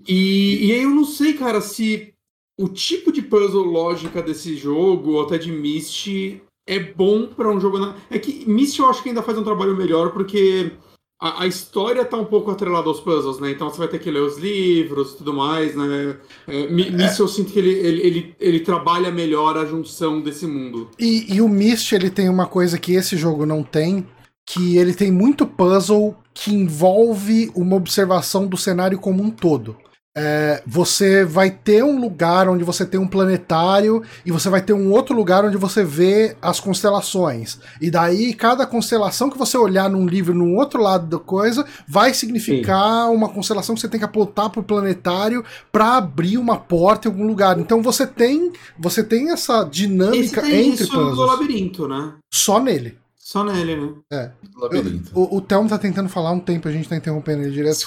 E, e aí eu não sei, cara, se o tipo de puzzle lógica desse jogo, ou até de Myst, é bom para um jogo. Na... É que Myst eu acho que ainda faz um trabalho melhor, porque a, a, história tá um pouco atrelada aos puzzles, né? Então você vai ter que ler os livros e tudo mais, né? É, Myst eu sinto que ele, ele, ele, ele, trabalha melhor a junção desse mundo. E, e o Myst, ele tem uma coisa que esse jogo não tem, que ele tem muito puzzle que envolve uma observação do cenário como um todo. É, você vai ter um lugar onde você tem um planetário e você vai ter um outro lugar onde você vê as constelações. E daí, cada constelação que você olhar num livro num outro lado da coisa vai significar Sim. uma constelação que você tem que apontar pro planetário para abrir uma porta em algum lugar. Então você tem você tem essa dinâmica Esse tem entre isso puzzles. do labirinto, né? Só nele. Só nele, né? É. Labirinto. O, o Thelmo tá tentando falar um tempo, a gente tá interrompendo ele direto.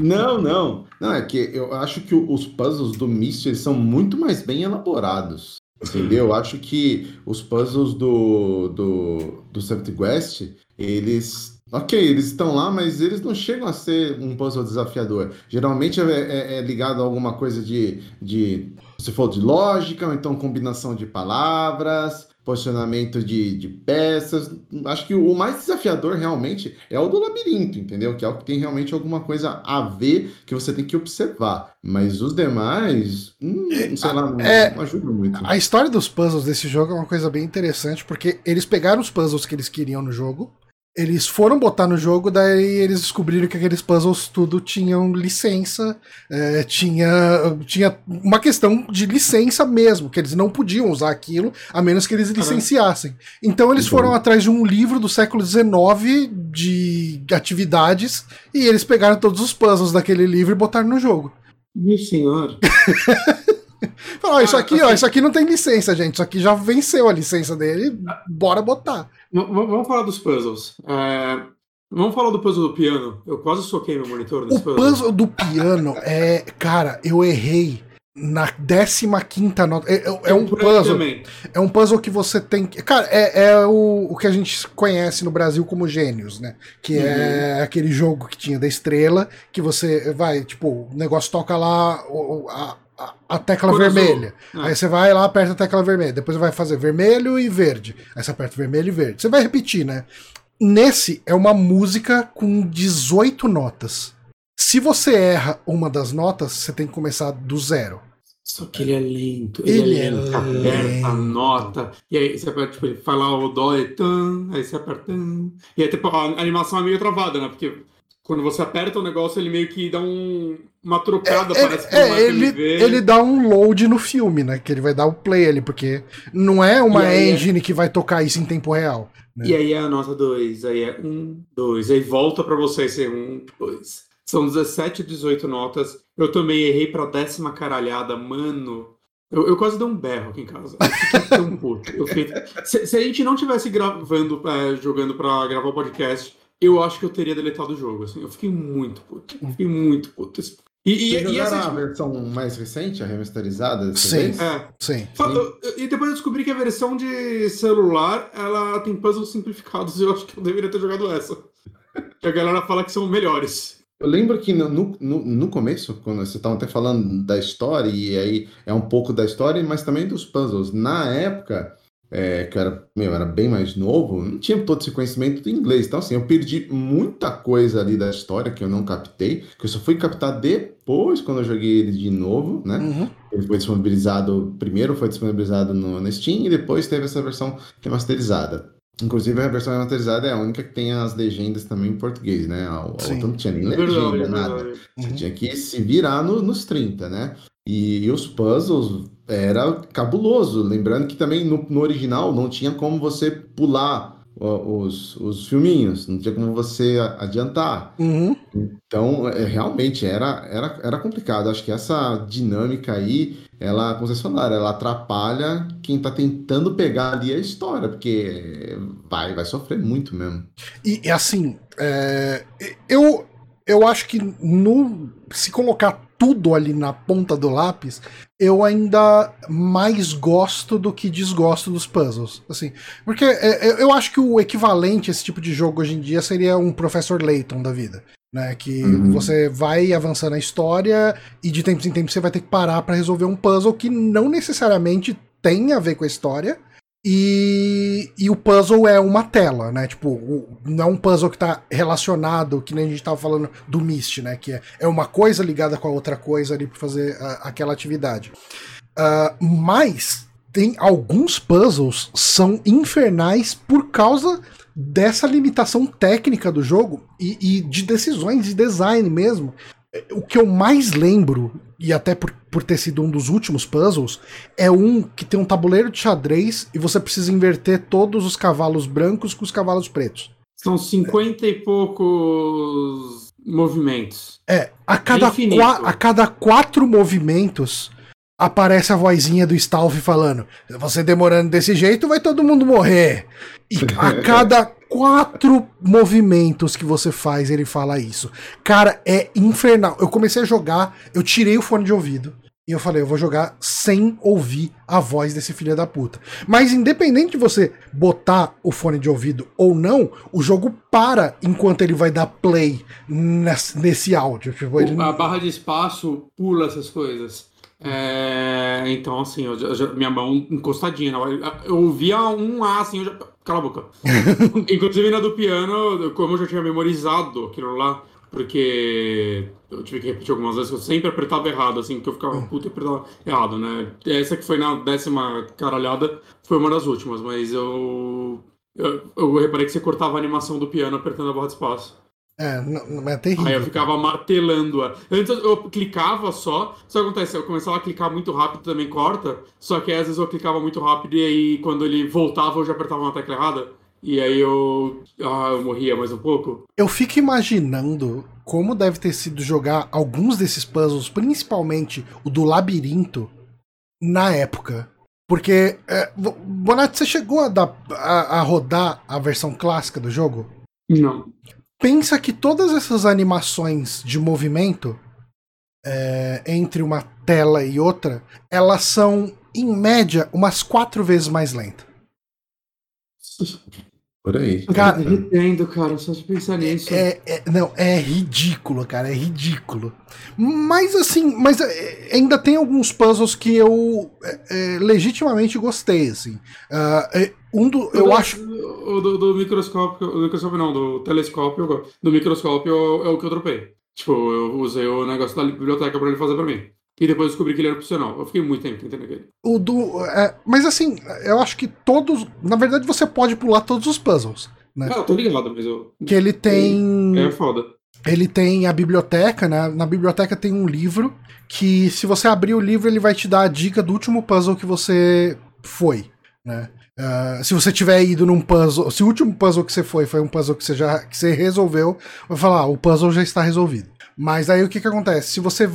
não, não. Não, é que eu acho que os puzzles do Myst são muito mais bem elaborados. Entendeu? Eu acho que os puzzles do, do, do Seventh Quest, eles Ok, eles estão lá, mas eles não chegam a ser um puzzle desafiador. Geralmente é, é, é ligado a alguma coisa de, de, se for de lógica, ou então combinação de palavras, posicionamento de, de peças. Acho que o mais desafiador realmente é o do labirinto, entendeu? Que é o que tem realmente alguma coisa a ver que você tem que observar. Mas os demais, hum, sei lá, não, é, não ajudam muito. A história dos puzzles desse jogo é uma coisa bem interessante, porque eles pegaram os puzzles que eles queriam no jogo, eles foram botar no jogo, daí eles descobriram que aqueles puzzles tudo tinham licença, é, tinha, tinha uma questão de licença mesmo, que eles não podiam usar aquilo a menos que eles licenciassem. Então eles foram atrás de um livro do século XIX de atividades e eles pegaram todos os puzzles daquele livro e botaram no jogo. Meu senhor. <laughs> Fala, isso aqui, ó, isso aqui não tem licença, gente. Isso aqui já venceu a licença dele. Bora botar. Vamos falar dos puzzles. É, vamos falar do puzzle do piano. Eu quase soquei meu monitor nesse o puzzle. O puzzle do piano é. Cara, eu errei na 15 nota. É, é, é um puzzle. É um puzzle que você tem. Cara, é, é o, o que a gente conhece no Brasil como gênios, né? Que é uhum. é aquele jogo que tinha da estrela, que você vai, tipo, o negócio toca lá, a, a, tecla Cor vermelha. Ah. Aí você vai lá, aperta a tecla vermelha. Depois vai fazer vermelho e verde. Aí você aperta vermelho e verde. Você vai repetir, né? Nesse é uma música com 18 notas. Se você erra uma das notas, você tem que começar do zero. Só que ele é lento. Ele, ele é lento. Aperta a nota. E aí você aperta, tipo, ele fala o dó e tan, aí você aperta. E aí, tipo, a animação é meio travada, né? Porque quando você aperta o negócio, ele meio que dá um, uma trocada, é, parece que é, ele, ele, ele, dá um load no filme, né? Que ele vai dar o play ali, porque não é uma é engine é... que vai tocar isso em tempo real. Né? E aí é a nota 2, aí é 1, um, 2, aí volta para você ser 1, 2. São 17, 18 notas. Eu também errei pra décima caralhada, mano. Eu, eu quase dei um berro aqui em casa. Eu fiquei tão puto. Fiquei... se, se a gente não tivesse gravando, é, jogando pra gravar o podcast, eu acho que eu teria deletado o jogo. Assim. Eu fiquei muito puto. Eu fiquei muito puto. E, e, e essa a versão mais recente, a remasterizada? Sim, é. sim. E depois eu descobri que a versão de celular ela tem puzzles simplificados. Eu acho que eu deveria ter jogado essa. <laughs> Que a galera fala que são melhores. Eu lembro que no, no, no começo, quando você estava até falando da história, e aí é um pouco da história, mas também dos puzzles. Na época, é, que eu era, meu, era bem mais novo, não tinha todo esse conhecimento do inglês. Então, assim, eu perdi muita coisa ali da história que eu não captei, que eu só fui captar depois, quando eu joguei ele de novo, né? Uhum. Ele foi disponibilizado, primeiro foi disponibilizado no, no Steam e depois teve essa versão remasterizada. Inclusive, a versão remasterizada é a única que tem as legendas também em português, né? A, a outra não tinha nem legenda, verdade, nada. Verdade. Você uhum. tinha que se virar no, nos 30, né? E, e, os puzzles era cabuloso. Lembrando que também no, no original não tinha como você pular os, os filminhos, não tinha como você adiantar. Uhum. Então, é, realmente era, era, era complicado. Acho que essa dinâmica aí, ela, como vocês falaram, ela atrapalha quem tá tentando pegar ali a história, porque vai, vai sofrer muito mesmo. E, e assim, é, eu, eu acho que no, se colocar tudo ali na ponta do lápis, eu ainda mais gosto do que desgosto dos puzzles. Assim, porque é, é, eu acho que o equivalente a esse tipo de jogo hoje em dia seria um Professor Layton da vida. Né, que uhum. você vai avançando a história e de tempo em tempo você vai ter que parar para resolver um puzzle que não necessariamente tem a ver com a história, e, e, o puzzle é uma tela, né? Tipo, não é um puzzle que tá relacionado, que nem a gente tava falando do Myst, né? Que é, é uma coisa ligada com a outra coisa ali pra fazer a, aquela atividade. Uh, mas tem alguns puzzles são infernais por causa dessa limitação técnica do jogo e, e de decisões de design mesmo. O que eu mais lembro e até por, por ter sido um dos últimos puzzles, é um que tem um tabuleiro de xadrez e você precisa inverter todos os cavalos brancos com os cavalos pretos. São 50 é. e poucos movimentos. É, a cada, a cada quatro movimentos aparece a vozinha do Stalf falando: Você demorando desse jeito, vai todo mundo morrer. E a <laughs> cada quatro movimentos que você faz, ele fala isso. Cara, é infernal. Eu comecei a jogar, eu tirei o fone de ouvido. E eu falei, eu vou jogar sem ouvir a voz desse filho da puta. Mas independente de você botar o fone de ouvido ou não, o jogo para enquanto ele vai dar play nesse, nesse áudio. Tipo, ele... A barra de espaço pula essas coisas. É, então, assim, eu, minha mão encostadinha. Eu, eu ouvia um A, assim, eu já. Cala a boca. <laughs> Inclusive na do piano, como eu já tinha memorizado aquilo lá, porque eu tive que repetir algumas vezes, eu sempre apertava errado, assim, que eu ficava puto e apertava errado, né? Essa que foi na décima caralhada foi uma das últimas, mas eu. Eu, eu reparei que você cortava a animação do piano apertando a barra de espaço. É, não, não é terrível. Aí eu ficava martelando-a. Antes eu clicava só, só que acontece, eu começava a clicar muito rápido também corta, só que às vezes eu clicava muito rápido e aí quando ele voltava eu já apertava uma tecla errada. E aí eu. Ah, eu morria mais um pouco. Eu fico imaginando como deve ter sido jogar alguns desses puzzles, principalmente o do labirinto, na época. Porque. É, Bonatti, você chegou a, dar, a, a rodar a versão clássica do jogo? Não pensa que todas essas animações de movimento é, entre uma tela e outra, elas são, em média, umas quatro vezes mais lentas. Por aí. Cara, eu entendo, cara, só de pensar nisso. É, é, não, é ridículo, cara, é ridículo. Mas assim, mas é, ainda tem alguns puzzles que eu é, é legitimamente gostei, assim. Uh, um do, eu acho. O do, do, microscópio, do microscópio não, do telescópio, do microscópio é o que eu dropei. Tipo, eu usei o negócio da biblioteca pra ele fazer pra mim. E depois descobri que ele era opcional. Eu fiquei muito tempo tentando aquele. O do. É, mas assim, eu acho que todos. Na verdade, você pode pular todos os puzzles. Né? Ah, eu tô ligado, mas eu. Que ele tem. É foda. Ele tem a biblioteca, né? Na biblioteca tem um livro que, se você abrir o livro, ele vai te dar a dica do último puzzle que você foi, né? Uh, se você tiver ido num puzzle, se o último puzzle que você foi foi um puzzle que você já que você resolveu, vai falar, ah, o puzzle já está resolvido. Mas aí o que que acontece? Se você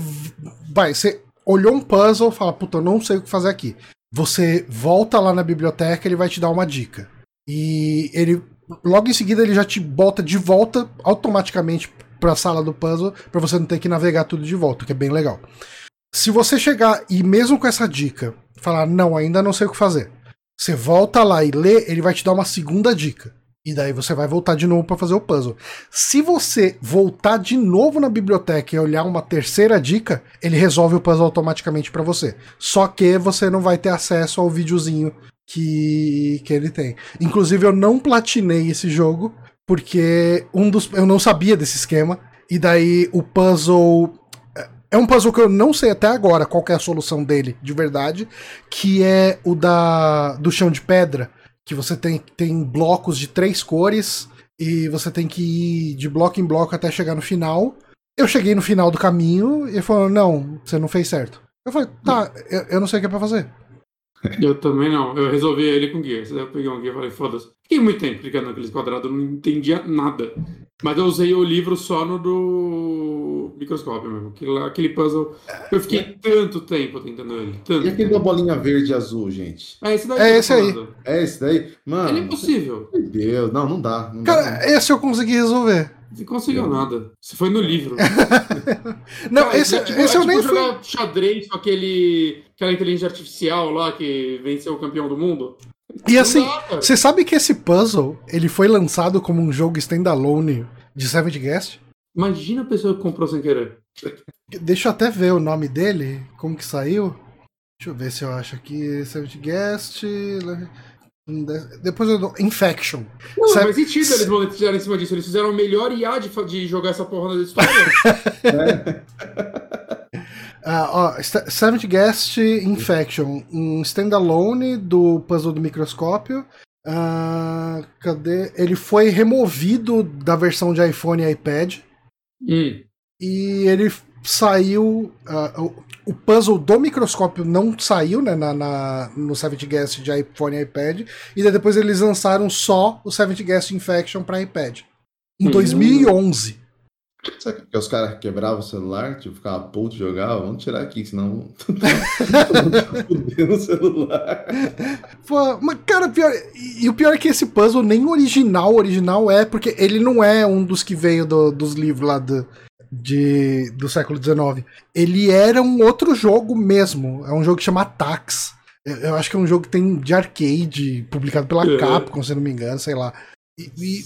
vai, você olhou um puzzle, fala, puta, eu não sei o que fazer aqui. Você volta lá na biblioteca, ele vai te dar uma dica. E ele logo em seguida ele já te bota de volta automaticamente para a sala do puzzle para você não ter que navegar tudo de volta, que é bem legal. Se você chegar e mesmo com essa dica falar não, ainda não sei o que fazer, você volta lá e lê, ele vai te dar uma segunda dica. E daí você vai voltar de novo para fazer o puzzle. Se você voltar de novo na biblioteca e olhar uma terceira dica, ele resolve o puzzle automaticamente para você. Só que você não vai ter acesso ao videozinho que, que ele tem. Inclusive eu não platinei esse jogo porque um dos eu não sabia desse esquema e daí o puzzle é um puzzle que eu não sei até agora qual é a solução dele de verdade, que é o da do chão de pedra que você tem, tem blocos de três cores e você tem que ir de bloco em bloco até chegar no final. Eu cheguei no final do caminho e ele falou: Não, você não fez certo. Eu falei: Tá, eu, eu não sei o que é pra fazer. <laughs> Eu também não. Eu resolvi ele com guia. Eu peguei um guia e falei, foda-se. Fiquei muito tempo clicando naqueles quadrados, não entendia nada. Mas eu usei o livro só no do microscópio mesmo. Aquele, aquele puzzle. Eu fiquei tanto tempo tentando ele. Tanto E aquele da bolinha verde e azul, gente? É esse daí. É esse aí. É esse daí? Mano. Ele é impossível. Meu Deus, não, não dá. Não dá Cara, esse eu consegui resolver. Você conseguiu nada. Você foi no livro. <laughs> Não, Cara, esse, é tipo- esse é eu tipo nem fui. jogar xadrez com aquele, aquela inteligência artificial lá que venceu o campeão do mundo. E assim, você sabe que esse puzzle ele foi lançado como um jogo standalone de Seventh Guest? Imagina a pessoa que comprou sem querer. Deixa eu até ver o nome dele, como que saiu. Deixa eu ver se eu acho aqui. Seventh Guest. Depois eu dou. Infection. Não, Sabe- faz sentido eles monetizarem em cima disso. Eles fizeram o melhor IA de, de jogar essa porra na história. <laughs> <laughs> <laughs> Ah, ó, Guest Infection, um standalone do puzzle do microscópio. Ah, cadê? Ele foi removido da versão de iPhone e iPad hum. e ele saiu. ah, o, puzzle do microscópio não saiu né, na, na- no Seventh Guest de iPhone e iPad, e daí depois eles lançaram só o Seventh Guest Infection para iPad. Em Hum. 2011. Sabe que os caras quebravam o celular, tipo, ficava puto, jogava? Vamos tirar aqui, senão. <laughs> Fudendo o celular. Pô, mas, cara, pior, e, o pior é que esse puzzle nem original, original é, porque ele não é um dos que veio do- dos livros lá do, de, do século XIX. Ele era um outro jogo mesmo. É um jogo que chama Tax. Eu, eu acho que é um jogo que tem de arcade, publicado pela Uhum. Capcom, se eu não me engano, sei lá. E, e,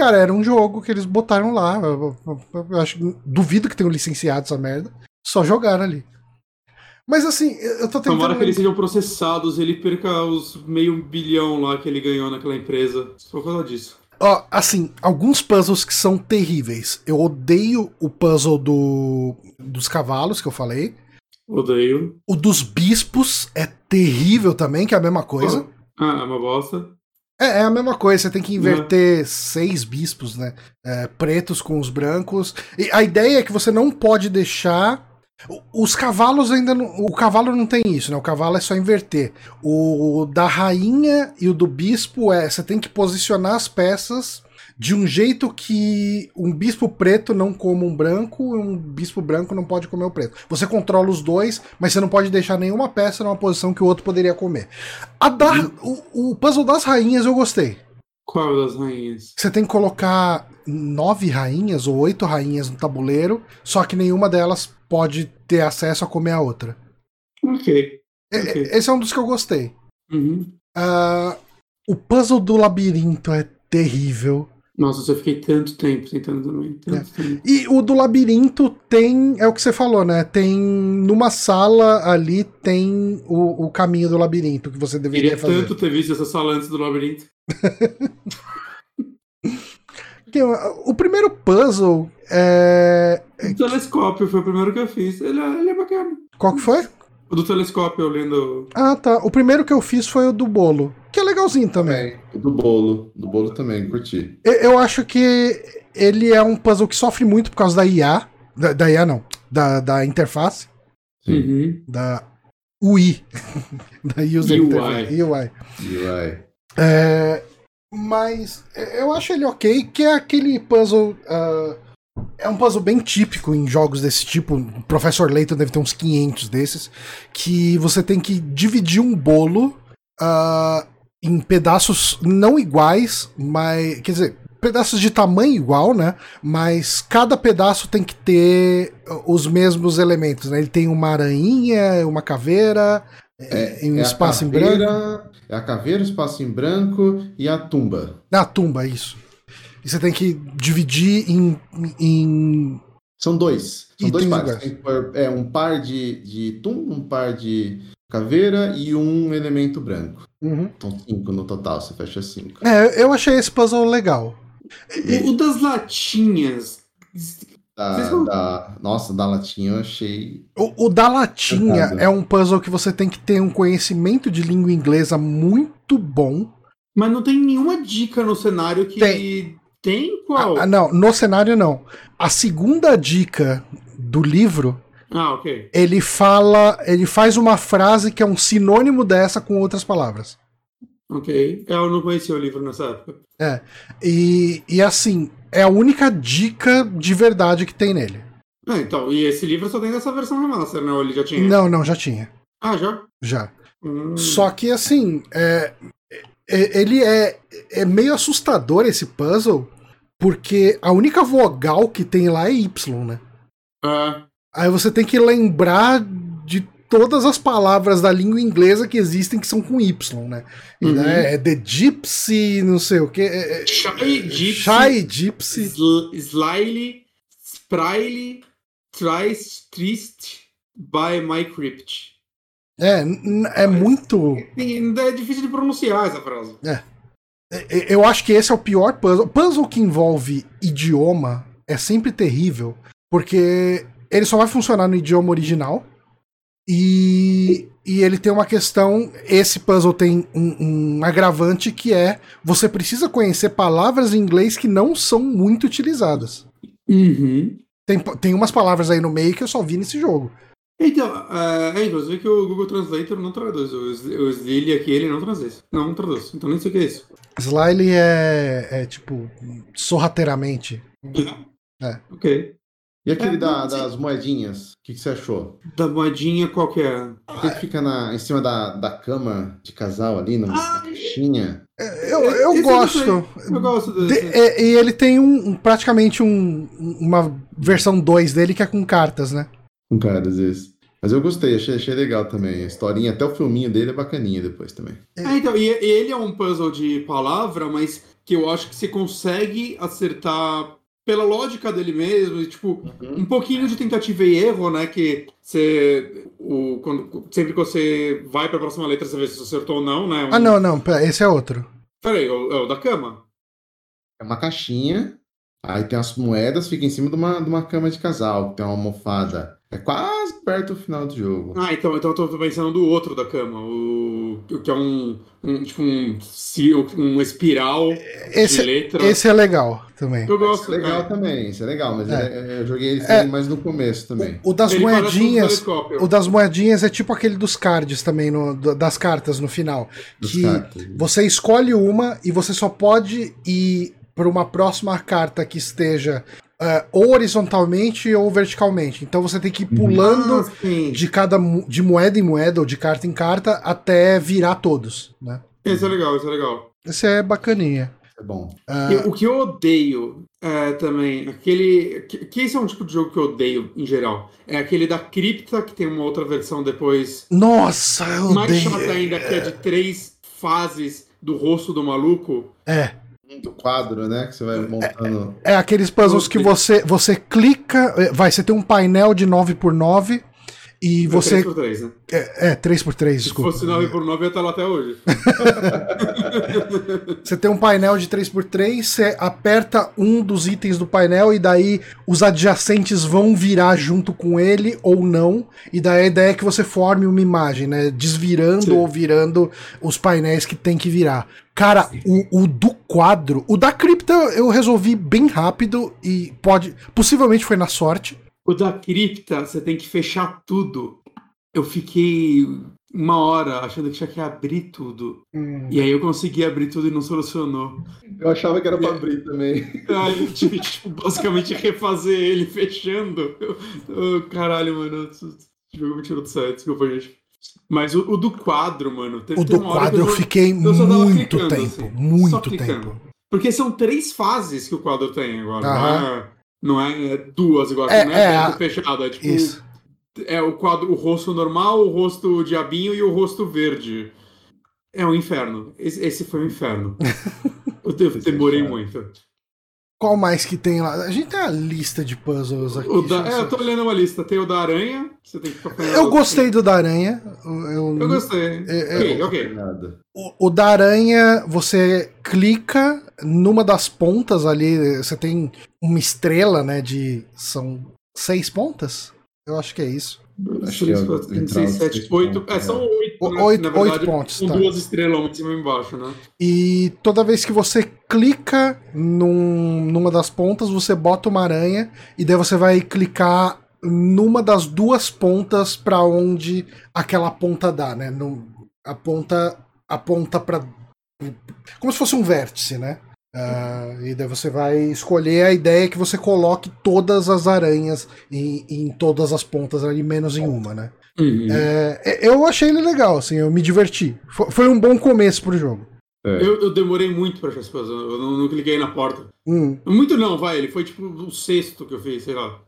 cara, era um jogo que eles botaram lá. Eu, eu- eu- acho, duvido que tenham licenciado essa merda. Só jogaram ali. Mas assim, eu tô tentando. Tomara que eles sejam processados ele perca os meio bilhão lá que ele ganhou naquela empresa. Só por causa disso. Ó, assim, alguns puzzles que são terríveis. Eu odeio o puzzle do, dos cavalos, que eu falei. Odeio. O dos bispos é terrível também, que é a mesma coisa. Ah, é uma bosta. É, é a mesma coisa, você tem que inverter seis bispos, né? É, pretos com os brancos. E a ideia é que você não pode deixar. Os cavalos ainda não. O cavalo não tem isso, né? O cavalo é só inverter. O da rainha e o do bispo é. Você tem que posicionar as peças de um jeito que um bispo preto não coma um branco e um bispo branco não pode comer o preto. Você controla os dois, mas você não pode deixar nenhuma peça numa posição que o outro poderia comer. A da, o, o puzzle das rainhas eu gostei. Qual das rainhas? Você tem que colocar nove rainhas ou oito rainhas no tabuleiro, só que nenhuma delas pode ter acesso a comer a outra. Ok. E- Ok. Esse é um dos que eu gostei. Uhum. Ah, o puzzle do labirinto é terrível. Nossa, eu fiquei tanto tempo tentando também. É. Tempo. E o do labirinto tem. É o que você falou, né? Tem. Numa sala ali tem o, o caminho do labirinto que você deveria Queria fazer. tanto ter visto essa sala antes do labirinto. <laughs> O primeiro puzzle é. O telescópio foi o primeiro que eu fiz. Ele é, ele é bacana. Qual que foi? O do telescópio, eu lendo. Ah, tá. O primeiro que eu fiz foi o do bolo. Que é legalzinho também. Do bolo. Do bolo também, curti. Eu, eu acho que ele é um puzzle que sofre muito por causa da IA. Da, da IA não. Da, da interface. Sim. Uhum. Da UI. <laughs> da User UI. Interface. UI. Vai. É, mas eu acho ele ok, que é aquele puzzle. ah, é um puzzle bem típico em jogos desse tipo. O Professor Layton deve ter uns 500 desses. Que você tem que dividir um bolo uh, em pedaços não iguais, mas. Quer dizer, pedaços de tamanho igual, né? Mas cada pedaço tem que ter os mesmos elementos, né? Ele tem uma aranha, uma caveira, É, em um é a espaço em caveira- branco. É a caveira, o espaço em branco e a tumba. Na tumba, isso. E você tem que dividir em. em São dois. São E dois pares. lugar. Tem que pôr, é um par de, de tumba, um par de caveira e um elemento branco. Uhum. São cinco no total, você fecha cinco. É, eu achei esse puzzle legal. O, o das latinhas. Da, Vocês vão- da- nossa, da latinha eu achei. O, o da latinha é um puzzle que você tem que ter um conhecimento de língua inglesa muito bom. Mas não tem nenhuma dica no cenário que. Tem. Tem qual? Ah, não, no cenário não. A segunda dica do livro, Ah, ok. ele fala, ele faz uma frase que é um sinônimo dessa com outras palavras. Ok. É, Eu não conhecia o livro nessa época. E, e assim, é a única dica de verdade que tem nele. Ah, então. E esse livro só tem dessa versão remaster, né? Ou ele já tinha? Não, não, já tinha. Ah, já? Já. Hum. Só que assim, é, é- ele é, é meio assustador esse puzzle, porque a única vogal que tem lá é Y, né? Ah, Aí você tem que lembrar de todas as palavras da língua inglesa que existem que são com Y, né? Uhum. né, É The Gypsy, não sei o que. É, é, Shy Gypsy. Shy Gypsy. Sl Slyly, Spryly, Trist, Trist by My Crypt. É, é muito. É difícil de pronunciar essa frase. é- Eu acho que esse é o pior puzzle. Puzzle que envolve idioma é sempre terrível, porque ele só vai funcionar no idioma original. E, e ele tem uma questão. Esse puzzle tem um, um agravante que é você precisa conhecer palavras em inglês que não são muito utilizadas. Uhum. Tem, tem umas palavras aí no meio que eu só vi nesse jogo. Então, é, é, inclusive que o Google Translator não traduz. O, o Slyly aqui, ele não traduz. Não traduz. Então nem sei o que é isso. Slyly é, é tipo sorrateiramente. É. Ok. E aquele É, da- das moedinhas? O que, que você achou? Da moedinha, qual que é? Aquele que fica na, em cima da, da cama de casal ali, numa Ah, caixinha. Eu, eu Esse gosto. Eu gosto De- desse. é, e ele tem um, um- praticamente um, uma versão 2 dele que é com cartas, né? Com cara, às vezes. Mas eu gostei, achei, achei legal também. A historinha, até o filminho dele é bacaninha depois também. É, então, e, ele é um puzzle de palavra, mas que eu acho que você consegue acertar pela lógica dele mesmo, e, tipo, um pouquinho de tentativa e erro, né? Que você. O, quando, sempre que você vai pra próxima letra, você vê se você acertou ou não, né? Um- Ah, não, não, pera, esse é outro. Peraí, é o, é o da cama? É uma caixinha, aí tem as moedas, fica em cima de uma, de uma cama de casal, tem uma almofada. É quase perto do final do jogo. Ah, então, então eu tô, pensando do outro da cama, o, o que é um, um tipo um, um espiral de Esse, letra. esse é legal também. eu Isso gosto. é legal é. também, isso é legal, mas É. é- eu joguei esse É. aí mais no começo também. O das Ele um moedinhas. O das moedinhas é tipo aquele dos cards também, no- das cartas no final. Dos que cartas. você escolhe uma e você só pode ir para uma próxima carta que esteja eh, ou horizontalmente ou verticalmente. Então você tem que ir pulando Ah, de cada de moeda em moeda ou de carta em carta até virar todos, né? Esse é legal, esse é legal. Esse é bacaninha. É bom. E o que eu odeio é, também, aquele. Que, que esse é um tipo de jogo que eu odeio em geral. É aquele da cripta, que tem uma outra versão depois. nossa, eu Mais odeio. chata ainda, que é de três fases do rosto do maluco. É, Do quadro, né? Que você vai montando. é aqueles puzzles que você você clica, eh, vai, você tem um painel de 9x9 e você 3x3, né? é, é 3x3, Se desculpa. fosse 9x9, eu ia estar lá até hoje. <laughs> Você tem um painel de 3x3, você aperta um dos itens do painel e daí os adjacentes vão virar junto com ele ou não. E daí a ideia é que você forme uma imagem, né? Desvirando Sim. ou virando os painéis que tem que virar. Cara, o, o do quadro, o da cripta eu resolvi bem rápido e pode. Possivelmente foi na sorte. O da cripta, você tem que fechar tudo. Eu fiquei uma hora achando que tinha que abrir tudo. Hum. E aí eu consegui abrir tudo e não solucionou. Eu achava que era pra abrir também. <laughs> Aí eu tive que, tipo, basicamente refazer ele fechando. Eu, caralho, mano. Esse jogo me tirou do set, desculpa, gente. Mas o, o, do quadro, mano. Teve, o do quadro eu, eu fiquei eu muito clicando, tempo. Assim, muito tempo. Porque são três fases que o quadro tem agora. Aham. Não é, é duas igual, é, não é, é fechado. É tipo. Isso é o quadro, o rosto normal, o rosto diabinho e o rosto verde. É um inferno. Esse, esse foi um inferno. <laughs> eu demorei muito. Qual mais que tem lá? A gente tem a lista de puzzles aqui. Da, é, eu tô olhando uma lista. Tem o da aranha. Você tem que Eu gostei do da aranha. Eu, eu gostei. É, é, ok, ok. O, o da aranha, você clica numa das pontas ali. Você tem uma estrela, né? De. São seis pontas? Eu acho que é isso. Acho que é 6, 7, 8. É, são 8. Né? 8, verdade, 8 pontos. Com tá. duas estrelas, uma em cima e embaixo, né? E toda vez que você clica num, numa das pontas, você bota uma aranha e daí você vai clicar numa das duas pontas para onde aquela ponta dá, né? No, a ponta aponta para como se fosse um vértice, né? Uh, e daí você vai escolher a ideia que você coloque todas as aranhas em, em todas as pontas ali, menos em uma, né? Uhum. É, eu achei ele legal, assim, eu me diverti. Foi, foi um bom começo pro jogo. É. Eu, eu, demorei muito pra achar essa coisa, eu não, não, cliquei na porta. Hum. Muito não, vai, ele foi tipo o sexto que eu fiz, sei lá.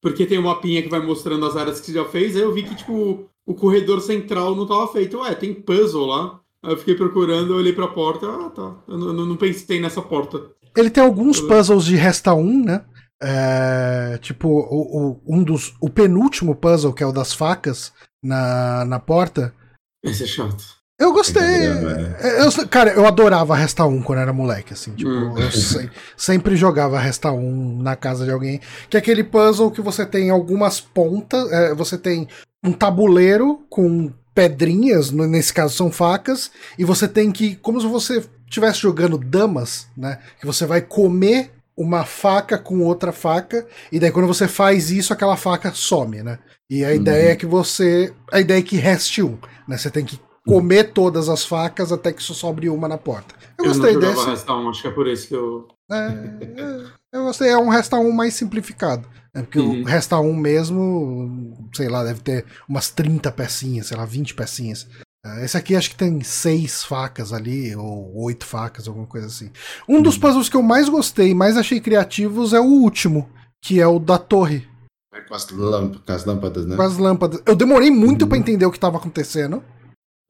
Porque tem uma mapinha que vai mostrando as áreas que você já fez, aí eu vi que, tipo, o corredor central não tava feito. Ué, tem puzzle lá. Aí eu fiquei procurando, eu olhei pra porta, ah, tá. Eu não, não pensei nessa porta. Ele tem alguns puzzles de resta 1, né? É, tipo, o, o, um dos. O penúltimo puzzle, que é o das facas na, na porta. Esse é chato. Eu gostei. É, eu, cara, eu adorava Resta 1 quando era moleque, assim. Tipo, hum. eu se, sempre jogava Resta 1 na casa de alguém. Que é aquele puzzle que você tem algumas pontas. É, você tem um tabuleiro com pedrinhas, nesse caso são facas, e você tem que, como se você estivesse jogando damas, né? Que você vai comer uma faca com outra faca, e daí quando você faz isso, aquela faca some, né? E a uhum. ideia é que você. A ideia é que reste um, né? Você tem que comer todas as facas até que só sobre uma na porta. Eu, eu gostei desse. Resta um, acho que é por isso que eu. É, é, eu gostei, é um resta um mais simplificado. É porque uhum. o Resta 1 mesmo, sei lá, deve ter umas 30 pecinhas, sei lá, 20 pecinhas. É, esse aqui acho que tem seis facas ali, ou oito facas, alguma coisa assim. Um dos uhum. puzzles que eu mais gostei, mais achei criativos, é o último, que é o da torre. É com as, com as lâmpadas, né? Com as lâmpadas. Eu demorei muito uhum. para entender o que estava acontecendo.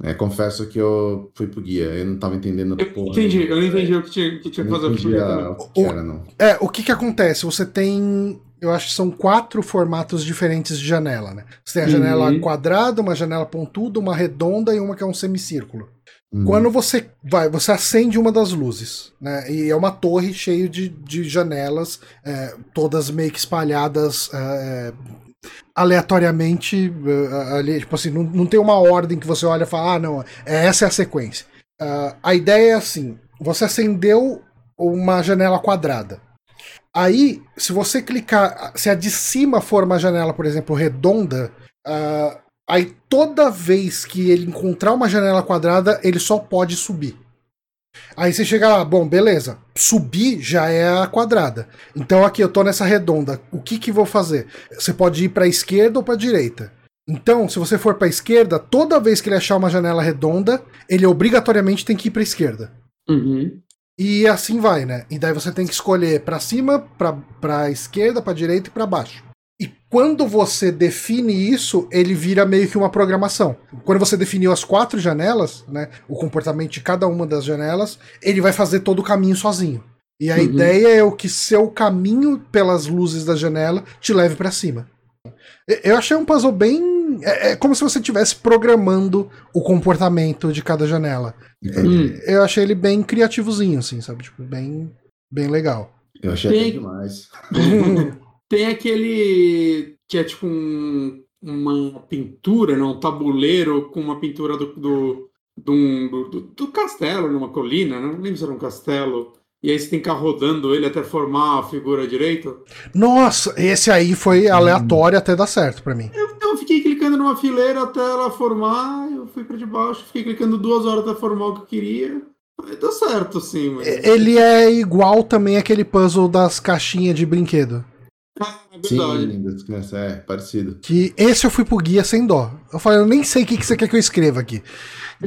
É, confesso que eu fui pro guia, eu não tava entendendo eu porra. Entendi, eu não entendi o que tinha, que tinha que fazer. O que era, não. É, o que que acontece? Você tem eu acho que são quatro formatos diferentes de janela, né? Você tem a janela uhum. quadrada, uma janela pontuda, uma redonda e uma que é um semicírculo. Uhum. Quando você vai, você acende uma das luzes, né? E é uma torre cheia de, de janelas, é, todas meio que espalhadas é, aleatoriamente. É, ali, tipo assim, não, não tem uma ordem que você olha e fala, ah, não, é, essa é a sequência. Uh, a ideia é assim: você acendeu uma janela quadrada. Aí, se você clicar, se a de cima for uma janela, por exemplo, redonda, uh, aí toda vez que ele encontrar uma janela quadrada, ele só pode subir. Aí você chega lá, bom, beleza, subir já é a quadrada. Então aqui eu tô nessa redonda, o que que vou fazer? Você pode ir para esquerda ou para direita. Então, se você for para esquerda, toda vez que ele achar uma janela redonda, ele obrigatoriamente tem que ir para esquerda. Uhum. E assim vai, né? E daí você tem que escolher para cima, para esquerda, para direita e para baixo. E quando você define isso, ele vira meio que uma programação. Quando você definiu as quatro janelas, né, o comportamento de cada uma das janelas, ele vai fazer todo o caminho sozinho. E a uhum. ideia é o que seu caminho pelas luzes da janela te leve para cima. Eu achei um puzzle bem. É, é como se você estivesse programando o comportamento de cada janela. Hum. Eu achei ele bem criativozinho, assim, sabe? Tipo, bem, bem legal. Eu achei Tem... demais. <laughs> Tem aquele que é tipo um, uma pintura, não? Um tabuleiro com uma pintura do, do, do, do, do castelo, numa colina, não lembro se era um castelo. E aí você tem que ficar rodando ele até formar a figura direita. Nossa, esse aí foi aleatório hum. até dar certo para mim. Eu, clicando numa fileira até ela formar, eu fui pra de baixo, fiquei clicando duas horas até formar o que eu queria. Aí deu certo, sim. Mas... Ele é igual também aquele puzzle das caixinhas de brinquedo. Ah, é verdade. Sim, é parecido. Que esse eu fui pro guia sem dó. Eu falei, eu nem sei o que, que você quer que eu escreva aqui. <laughs>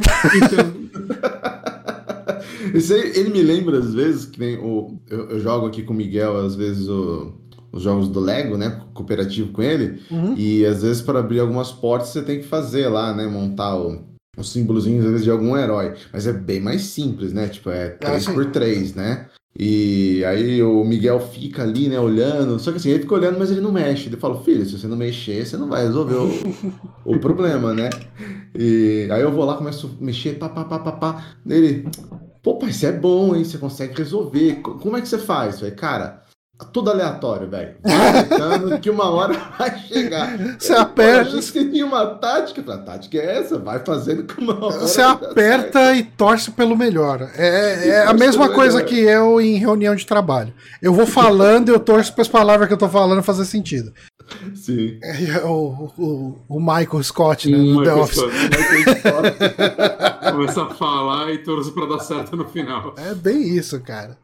Esse aí, ele me lembra, às vezes, que nem o, eu, eu jogo aqui com o Miguel, às vezes, o, os jogos do Lego, né? Cooperativo com ele. Uhum. E às vezes, para abrir algumas portas, você tem que fazer lá, né? Montar o, os símbolozinhos, às vezes, de algum herói. Mas é bem mais simples, né? Tipo, é Ah, 3x3, né? E aí o Miguel fica ali, né, olhando. Só que assim, ele fica olhando, mas ele não mexe. Ele fala, filho, se você não mexer, você não vai resolver o, <laughs> o problema, né? E aí eu vou lá, começo a mexer, pá, pá, pá, pá, pá. Ele, pô, pai, isso é bom, hein? Você consegue resolver. Co- Como é que você faz? Eu Falei, cara, tudo aleatório, velho. <laughs> Que uma hora <laughs> vai chegar. Você Ele, aperta- "Pô, Você tinha uma tática? A tática é essa, vai fazendo que uma hora. Você aperta e torce pelo melhor. É, é a mesma coisa melhor. que eu em reunião de trabalho. Eu vou falando e eu torço para as palavras que eu tô falando fazer sentido. certo." Sim. É o, o, o Michael Scott, né, Hum, no The Michael Office. <laughs> Scott. Começa a falar e torce pra dar certo no final. É bem isso, cara.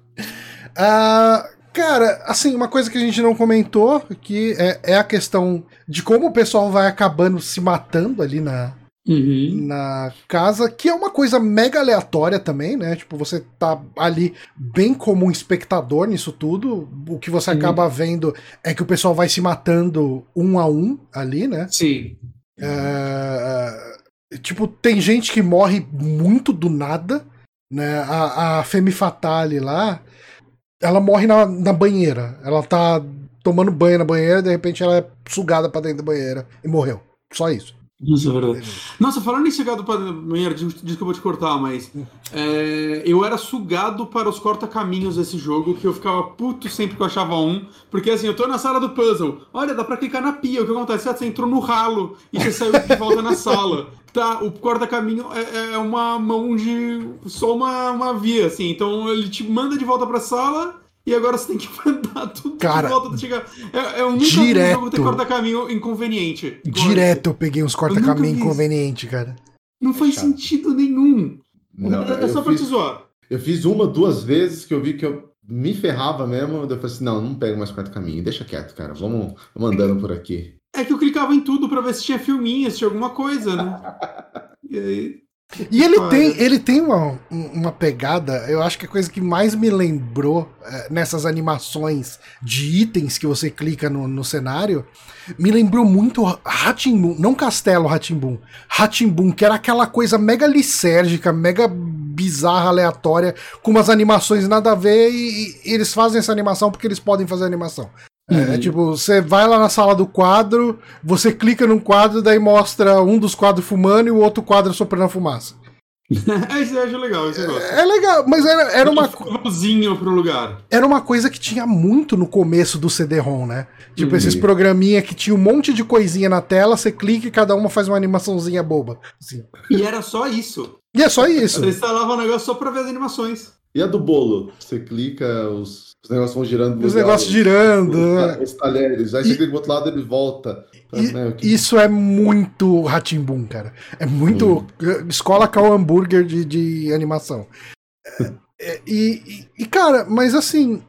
Ah, cara, assim, uma coisa que a gente não comentou que é, é a questão de como o pessoal vai acabando se matando ali na, Uhum. na casa, que é uma coisa mega aleatória também, né? Tipo, você tá ali bem como um espectador nisso tudo. O que você acaba vendo é que o pessoal vai se matando um a um ali, né? Sim. É, tipo, tem gente que morre muito do nada, né? A, a Femme Fatale lá, ela morre na, na banheira. Ela tá tomando banho na banheira, de repente ela é sugada pra dentro da banheira e morreu. Só isso. Isso é verdade. Nossa, falando em sugado para des- desculpa te cortar, mas <laughs> é, eu era sugado para os corta-caminhos desse jogo, que eu ficava puto sempre que eu achava um, porque assim, eu tô na sala do puzzle, olha, dá pra clicar na pia, o que acontece? Ah, Você entrou no ralo e você saiu de volta na sala. <laughs> Tá, o corta-caminho é, é uma mão de. só uma, uma via, assim, então ele te manda de volta pra sala. E agora você tem que <laughs> mandar tudo Cara, de volta pra chegar. É, é o único jogo direto. ter corta-caminho inconveniente. Direto eu peguei uns corta-caminho inconveniente, cara. não faz chato. sentido nenhum. Não, é só eu pra te fiz- zoar. Eu fiz uma, duas vezes que eu vi que eu me ferrava mesmo. Eu falei assim: não, não pego mais quarto caminho, deixa quieto, cara. Vamos, vamos andando por aqui. É que eu clicava em tudo pra ver se tinha filminho, se tinha alguma coisa, né? <laughs> E aí. E ele tem, ele tem uma, uma pegada, eu acho que a coisa que mais me lembrou eh, nessas animações de itens que você clica no, no cenário, me lembrou muito Ratimbun, não Castelo Ratimbun, Ratimbun, que era aquela coisa mega lisérgica, mega bizarra, aleatória, com umas animações nada a ver e, e eles fazem essa animação porque eles podem fazer animação. É, Uhum. é tipo, você vai lá na sala do quadro, você clica num quadro, daí mostra um dos quadros fumando e o outro quadro soprando a fumaça. <laughs> É, isso eu acho legal, isso eu gosto. É legal, mas era, era, uma, co- Vozinho pro lugar. era uma coisa que tinha muito no começo do CD-ROM, né? Tipo, Uhum. esses programinha que tinha um monte de coisinha na tela, você clica e cada uma faz uma animaçãozinha boba. assim. E era só isso. E é só isso. Você instalava o negócio só pra ver as animações. E a do bolo? Você clica, os, os negócios vão girando. Os negócios girando. Os, né? os talheres. Aí você E- clica do outro lado ele volta. E- Né, que- Isso é muito Ratimbun, cara. É muito. Escola Cal Hambúrguer de, de animação. É, é, e, e, cara, mas assim.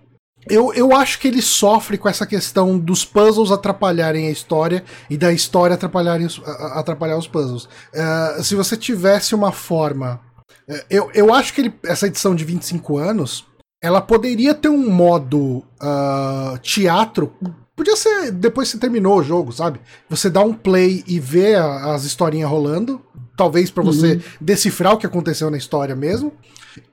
Eu, eu acho que ele sofre com essa questão dos puzzles atrapalharem a história e da história atrapalharem os, atrapalhar os puzzles. É, se você tivesse uma forma. é, Eu, eu acho que ele- essa edição de 25 anos ela poderia ter um modo ah, teatro. Podia ser depois que você terminou o jogo, sabe? Você dá um play e vê a- as historinhas rolando. Talvez pra você decifrar o que aconteceu na história mesmo.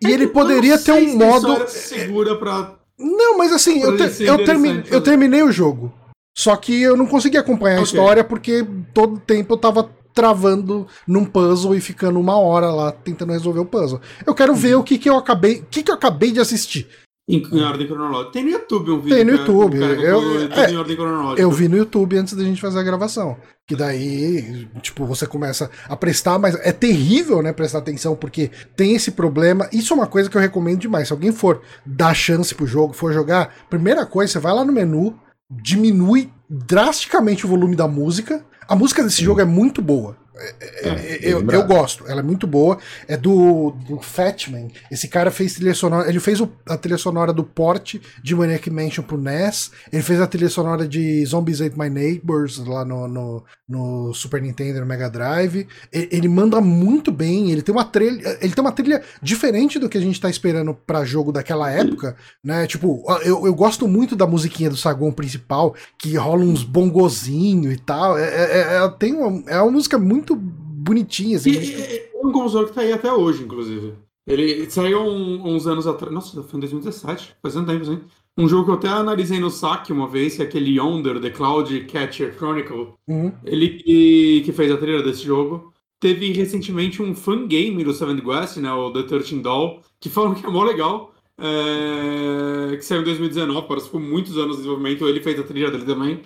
E É ele poderia ter um a modo. se segura pra. Não, mas assim, eu, te- eu, termi- interessante eu terminei o jogo. Só que eu não consegui acompanhar a Ok. história porque todo tempo eu tava travando num puzzle e ficando uma hora lá tentando resolver o puzzle. Eu quero ver Uhum. o que, que eu acabei. O que, que eu acabei de assistir. Em, em ordem cronológica. Tem no YouTube um vídeo. Tem no é- YouTube, cara eu- é, em ordem cronológica. Eu vi no YouTube antes da gente fazer a gravação. Que daí, tipo, você começa a prestar, mas é terrível, né, prestar atenção, porque tem esse problema. Isso é uma coisa que eu recomendo demais. Se alguém for dar chance pro jogo, for jogar, primeira coisa, você vai lá no menu, diminui drasticamente o volume da música, A música desse jogo é muito boa. É, é, eu, eu, gosto, ela é muito boa. É do, do Fatman. Esse cara fez trilha sonora. Ele fez o, a trilha sonora do porte de Maniac Mansion pro NES. Ele fez a trilha sonora de Zombies Ate My Neighbors lá no, no, no Super Nintendo no Mega Drive. Ele, ele, manda muito bem. Ele tem uma trilha. Ele tem uma trilha diferente do que a gente tá esperando para jogo daquela época. Né? Tipo, eu, eu gosto muito da musiquinha do saguão principal, que rola uns bongozinho e tal. É, é, é, tem uma, é uma música muito muito bonitinha. Assim, e, é um compositor que tá aí até hoje, inclusive. Ele saiu um, uns anos atrás. Nossa, foi em 2017, faz um tempo, assim. Um jogo que eu até analisei no saque uma vez, que é aquele Yonder, The Cloud Catcher Chronicle. Uhum. Ele que, que fez a trilha desse jogo. Teve recentemente um fangame do Seven West, né, o The 13 Doll, que falam que é mó legal. É... que saiu em 2019, parece que ficou muitos anos de desenvolvimento. Ele fez a trilha dele também.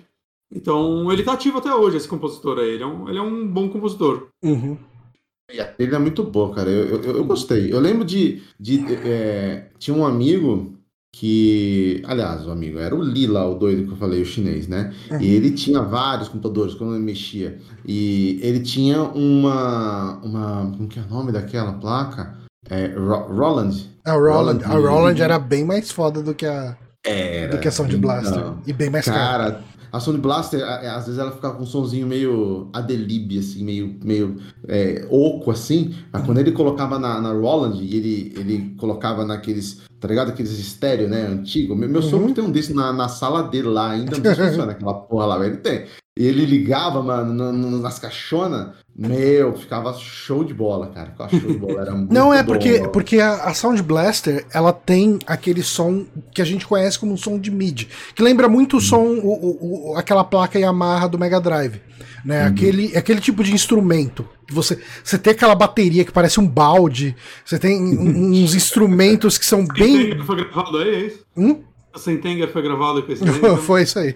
Então, ele tá ativo até hoje, esse compositor aí. Ele é um, ele é um bom compositor. Uhum. E a trilha é muito boa, cara. Eu, eu, eu gostei. Eu lembro de. de é, tinha um amigo que. Aliás, o amigo era o Lila, o doido que eu falei, o chinês, né? Uhum. E ele tinha vários computadores quando ele mexia. E ele tinha uma. uma como que é o nome daquela placa? É, Roland. A Roland, Roland, a Roland era bem mais foda do que a. Era, do que a Sound Blaster. Então, e bem mais cara. Cara, a Sony Blaster, às vezes ela ficava com um sonzinho meio Adelib, assim, meio, meio é, oco, assim. Mas quando ele colocava na, na Roland e ele, ele colocava naqueles, tá ligado? Aqueles estéreo, né, antigo. Meu, meu uhum. sogro tem um desse na, na sala dele lá, ainda não funciona aquela porra lá, ele tem. E ele ligava, mano, no, no, nas caixonas, meu, ficava show de bola, cara. Ficava show de bola, era <laughs> muito Não é bom, porque, porque a, a, Sound Blaster, ela tem aquele som que a gente conhece como som de MIDI, que lembra muito o som, o, o, aquela placa Yamaha do Mega Drive, né? Uhum. Aquele, aquele tipo de instrumento. Você, você tem aquela bateria que parece um balde, você tem <laughs> uns instrumentos que são bem... Foi gravado aí, é isso? Hum? A Sentenger foi gravado com esse <laughs> Foi isso aí.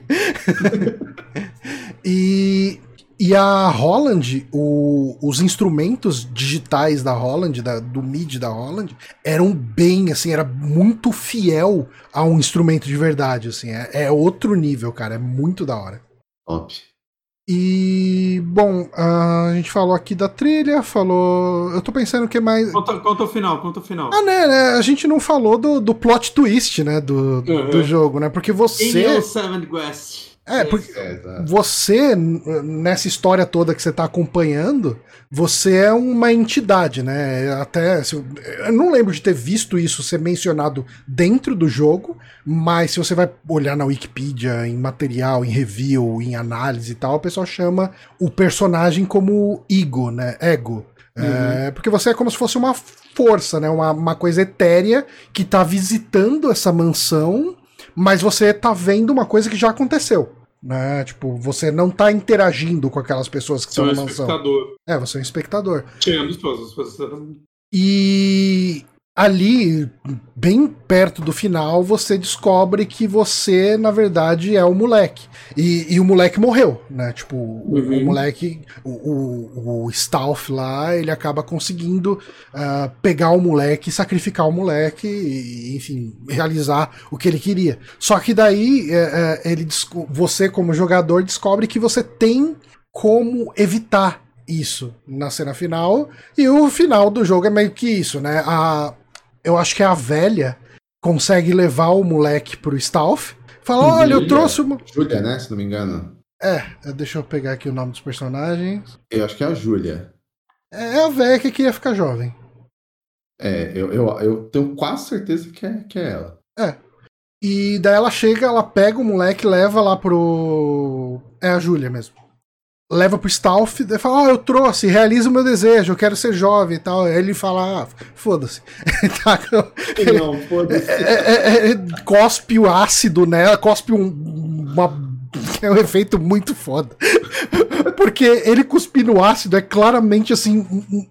E, e a Holland, o, os instrumentos digitais da Holland, da, do MIDI da Holland, eram bem, assim, era muito fiel a um instrumento de verdade, assim. É, é outro nível, cara. É muito da hora. Top. E, bom, a gente falou aqui da trilha, falou. Eu tô pensando o que mais. Conta, conta o final, conta o final. Ah, né, né? A gente não falou do, do plot twist, né? Do, uhum. do jogo, né? Porque você. Em Seven West. É, porque é, você, nessa história toda que você está acompanhando, você é uma entidade, né? Até. Eu não lembro de ter visto isso ser mencionado dentro do jogo, mas se você vai olhar na Wikipedia, em material, em review, em análise e tal, o pessoal chama o personagem como Ego, né? Ego. É, uhum. É, porque você é como se fosse uma força, né? Uma, uma coisa etérea que está visitando essa mansão, mas você está vendo uma coisa que já aconteceu né? Tipo, você não tá interagindo com aquelas pessoas que estão na mansão. Você é um espectador. É, você é um espectador. Tirando as pessoas. E ali, bem perto do final, você descobre que você, na verdade, é o moleque. E, e o moleque morreu, né? Tipo, uhum. o, moleque, o, o, o Stauf lá, ele acaba conseguindo uh, pegar o moleque, sacrificar o moleque, e, enfim, realizar o que ele queria. Só que daí, uh, ele, você, como jogador, descobre que você tem como evitar isso na cena final. E o final do jogo é meio que isso, né? A, eu acho que a velha consegue levar o moleque pro Stauf. Fala, olha, eu trouxe uma. Júlia, né? Se não me engano. É, deixa eu pegar aqui o nome dos personagens. Eu acho que é a Júlia. É, é a velha que queria ficar jovem. É, eu, eu, eu tenho quase certeza que é, que é ela. É. E daí ela chega, ela pega o moleque e leva lá pro. É a Júlia mesmo leva pro Stauf e fala: Ó, oh, eu trouxe, realiza o meu desejo, eu quero ser jovem e tal. Aí ele fala: ah, foda-se. <laughs> Tá, Não, foda-se. É, é, é, é, cospe o ácido, né? Cospe um, uma. É um efeito muito foda. <laughs> Porque ele cuspir no ácido é claramente assim,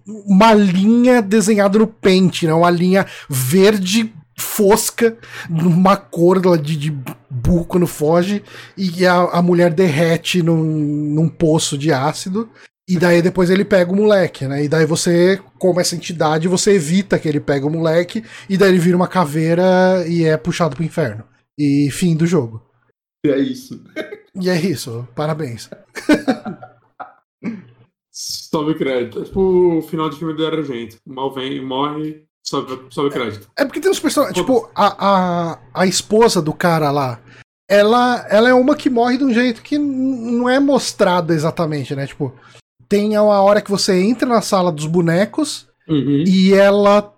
uma linha desenhada no pente, né? Uma linha verde fosca, numa cor de, de burro quando foge, e a, a mulher derrete num, num poço de ácido. E daí depois ele pega o moleque, né? E daí você, como essa entidade, você evita que ele pegue o moleque, e daí ele vira uma caveira e é puxado pro inferno. E fim do jogo. E é isso. E é isso, parabéns. <laughs> Sobe crédito. É tipo o final de filme do Argento. Mal vem, morre, sobe, sobe crédito. É porque tem uns personagens. Tipo, a, a, a esposa do cara lá. Ela, ela é uma que morre de um jeito que não é mostrado exatamente, né? Tipo, tem uma hora que você entra na sala dos bonecos Uhum. e ela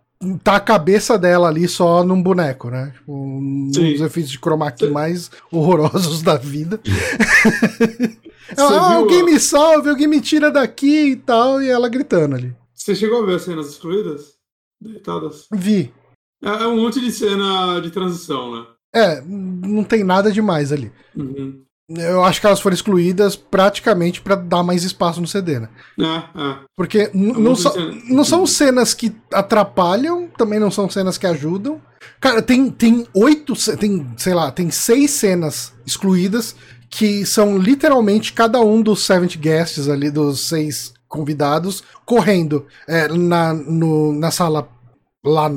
tá a cabeça dela ali só num boneco, né? Tipo, um dos efeitos de chroma key mais horrorosos da vida. <laughs> Ela, ah, alguém a- me salve, alguém me tira daqui e tal, e ela gritando ali. Você chegou a ver as cenas excluídas? Deitadas? Vi. É, é um monte de cena de transição, né? É, não tem nada demais ali. Uhum. Eu acho que elas foram excluídas praticamente pra dar mais espaço no CD, né? É, é. Porque Um não, cena- não são cenas que atrapalham, também não são cenas que ajudam. Cara, tem, tem oito, tem, sei lá, tem seis cenas excluídas que são literalmente cada um dos Seventh Guests ali, dos seis convidados, correndo é, na, no- na sala, lá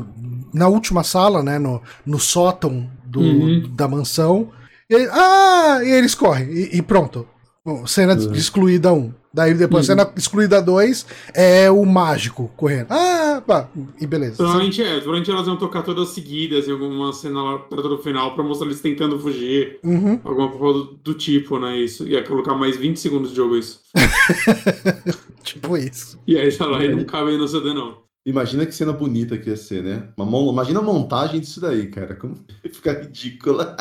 na última sala, né, no, no sótão do- Uhum. da mansão. E, ah, e eles correm, e, e pronto. Bom, cena de- Uhum. excluída 1. Daí depois, Uhum. cena excluída 2 é o mágico correndo. Ah, pá, e beleza. Provavelmente é. Provavelmente elas iam tocar todas seguidas em alguma cena lá perto do final pra mostrar eles tentando fugir. Uhum. Alguma coisa do, do tipo, né? Isso. Ia colocar mais 20 segundos de jogo isso. <laughs> Tipo isso. E aí tá lá e não cabe no CD, não. Imagina que cena bonita que ia ser, né? Uma Imagina a montagem disso daí, cara. Como <laughs> fica ridícula.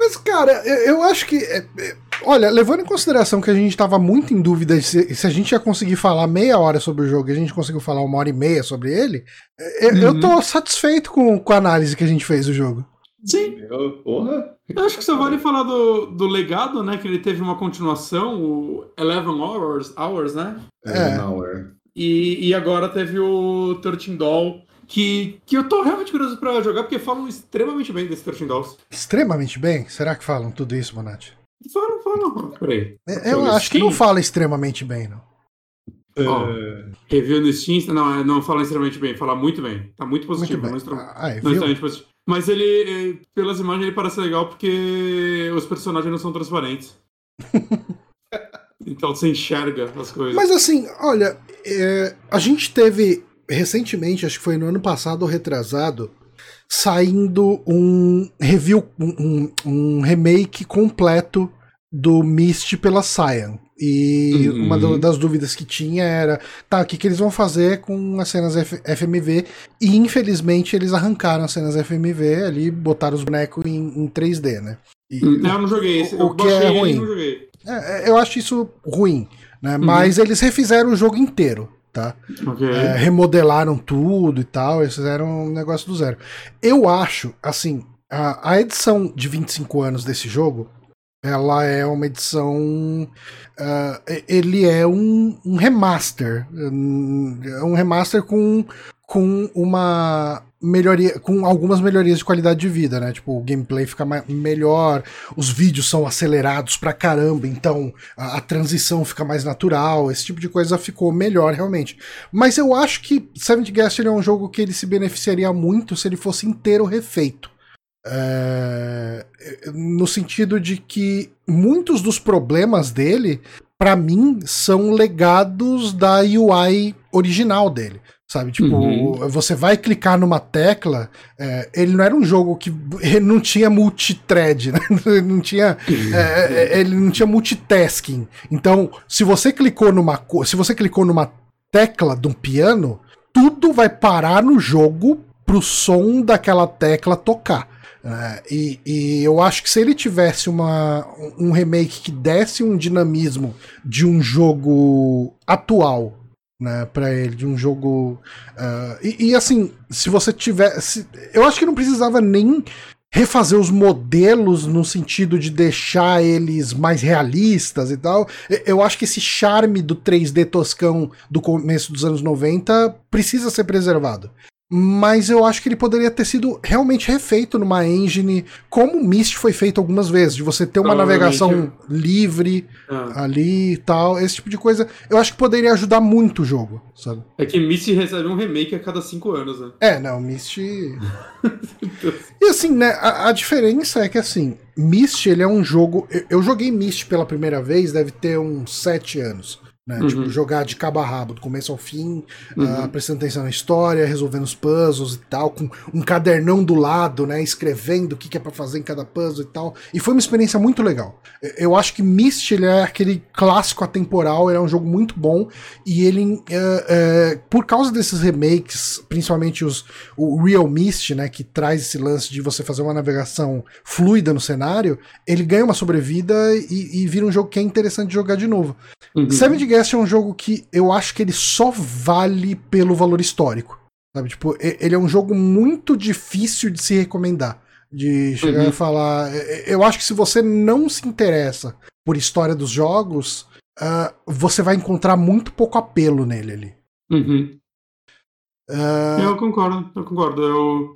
Mas, cara, eu, eu acho que. é, é, olha, levando em consideração que a gente tava muito em dúvida se, se a gente ia conseguir falar meia hora sobre o jogo e a gente conseguiu falar uma hora e meia sobre ele, é, eu, eu Uhum. tô satisfeito com, com a análise que a gente fez do jogo. Sim. Eu- Porra. Eu acho que só vale falar do, do legado, né? Que ele teve uma continuação, o Eleven Hours, Hours né? É. Não, é. E, e agora teve o 13 Doll, que, que eu tô realmente curioso pra jogar, porque falam extremamente bem desse 13 Dolls. Extremamente bem? Será que falam tudo isso, Bonatti? Falam, falam. Peraí. É, Eu Pelo acho que Steam? não fala extremamente bem, não. Ó, É. Review no Steam, não, é, não fala extremamente bem, fala muito bem. Tá muito Muito positivo, bem. não, extra- Ah, é, não extremamente positivo. Mas ele, pelas imagens, ele parece legal porque os personagens não são transparentes. <laughs> então você enxerga as coisas. Mas assim, olha, é, a gente teve recentemente, acho que foi no ano passado ou retrasado, saindo um review, um, um- remake completo do Myst pela Cyan. E Uhum. uma das dúvidas que tinha era, tá, o que, que eles vão fazer com as cenas F- FMV? E infelizmente eles arrancaram as cenas FMV ali, botaram os bonecos em, em 3D, né? E- Hum, Eu não joguei esse. O- Eu o que é ruim. não joguei. é, é, eu acho isso ruim, né? Uhum. Mas eles refizeram o jogo inteiro, tá? Ok. É, remodelaram tudo e tal, eles fizeram um negócio do zero. Eu acho, assim, a, a edição de 25 anos desse jogo, ela é uma edição. e- ele é um, um remaster. É um remaster com, com uma melhoria. com algumas melhorias de qualidade de vida, né? Tipo, o gameplay fica melhor, os vídeos são acelerados pra caramba, então a, a transição fica mais natural, esse tipo de coisa ficou melhor realmente. Mas eu acho que Seventh Guest é um jogo que ele se beneficiaria muito se ele fosse inteiro refeito. É, no sentido de que muitos dos problemas dele, pra mim, são legados da UI original dele. Sabe, tipo, Uhum. você vai clicar numa tecla, é, ele não era um jogo que <laughs> ele não tinha multithread, né? Ele <laughs> não tinha, é, é, ele não tinha multitasking. Então, se você clicou numa, se você clicou numa tecla de um piano, tudo vai parar no jogo pro som daquela tecla tocar. É, e, e eu acho que se ele tivesse uma, um remake que desse um dinamismo de um jogo atual, né, para ele, de um jogo. ah, e, e, assim, se você tivesse. Eu acho que não precisava nem refazer os modelos no sentido de deixar eles mais realistas e tal. Eu acho que esse charme do 3D toscão do começo dos anos 90 precisa ser preservado. Mas eu acho que ele poderia ter sido realmente refeito numa engine, como o Myst foi feito algumas vezes, de você ter uma navegação livre Ah. ali e tal, esse tipo de coisa. Eu acho que poderia ajudar muito o jogo, sabe? É que Myst recebe um remake a cada cinco anos, né? É, não, Myst. e assim, né, a, a diferença é que assim, Myst ele é um jogo. Eu, eu joguei Myst pela primeira vez, deve ter uns sete anos. Né? Uhum. Tipo, jogar de cabo a rabo, do começo ao fim, Uhum. ah, prestando atenção na história, resolvendo os puzzles e tal, com um cadernão do lado, né? Escrevendo o que, que é pra fazer em cada puzzle e tal. E foi uma experiência muito legal. Eu acho que Myst ele é aquele clássico atemporal, ele é um jogo muito bom. E ele, é, é, por causa desses remakes, principalmente os, o Real Myst, né? Que traz esse lance de você fazer uma navegação fluida no cenário, ele ganha uma sobrevida e, e vira um jogo que é interessante de jogar de novo. Uhum. Seven Guest é um jogo que eu acho que ele só vale pelo valor histórico. Sabe? Tipo, ele é um jogo muito difícil de se recomendar. De chegar Uhum. e falar. e- e- Eu acho que se você não se interessa por história dos jogos, ah, você vai encontrar muito pouco apelo nele ali. Uhum. Ah, Eu concordo, eu concordo. Eu,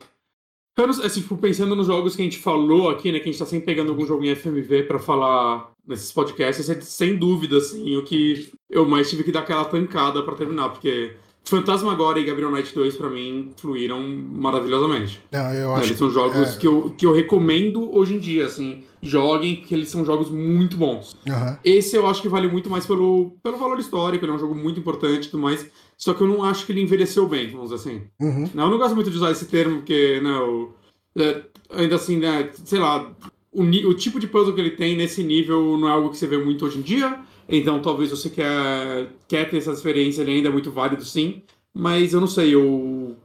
eu não sei, assim, tipo, pensando nos jogos que a gente falou aqui, né? Que a gente tá sempre pegando algum jogo em FMV pra falar nesses podcasts, é sem dúvida, assim, o que eu mais tive que dar aquela tancada pra terminar, porque Fantasmagoria e Gabriel Knight 2, pra mim, fluíram maravilhosamente. não, eu Né, acho Eles são jogos é. que, eu, que eu recomendo hoje em dia, assim. Joguem, que eles são jogos muito bons. Aham. Esse eu acho que vale muito mais pelo, pelo valor histórico, ele é um jogo muito importante e tudo mais. Só que eu não acho que ele envelheceu bem, vamos dizer assim. Uhum. Não, eu não gosto muito de usar esse termo, porque, né, o- é, ainda assim, né, sei lá, o, o tipo de puzzle que ele tem nesse nível não é algo que você vê muito hoje em dia. Então talvez você quer, quer ter essa experiência, ele ainda é muito válido, sim. Mas eu não sei, eu.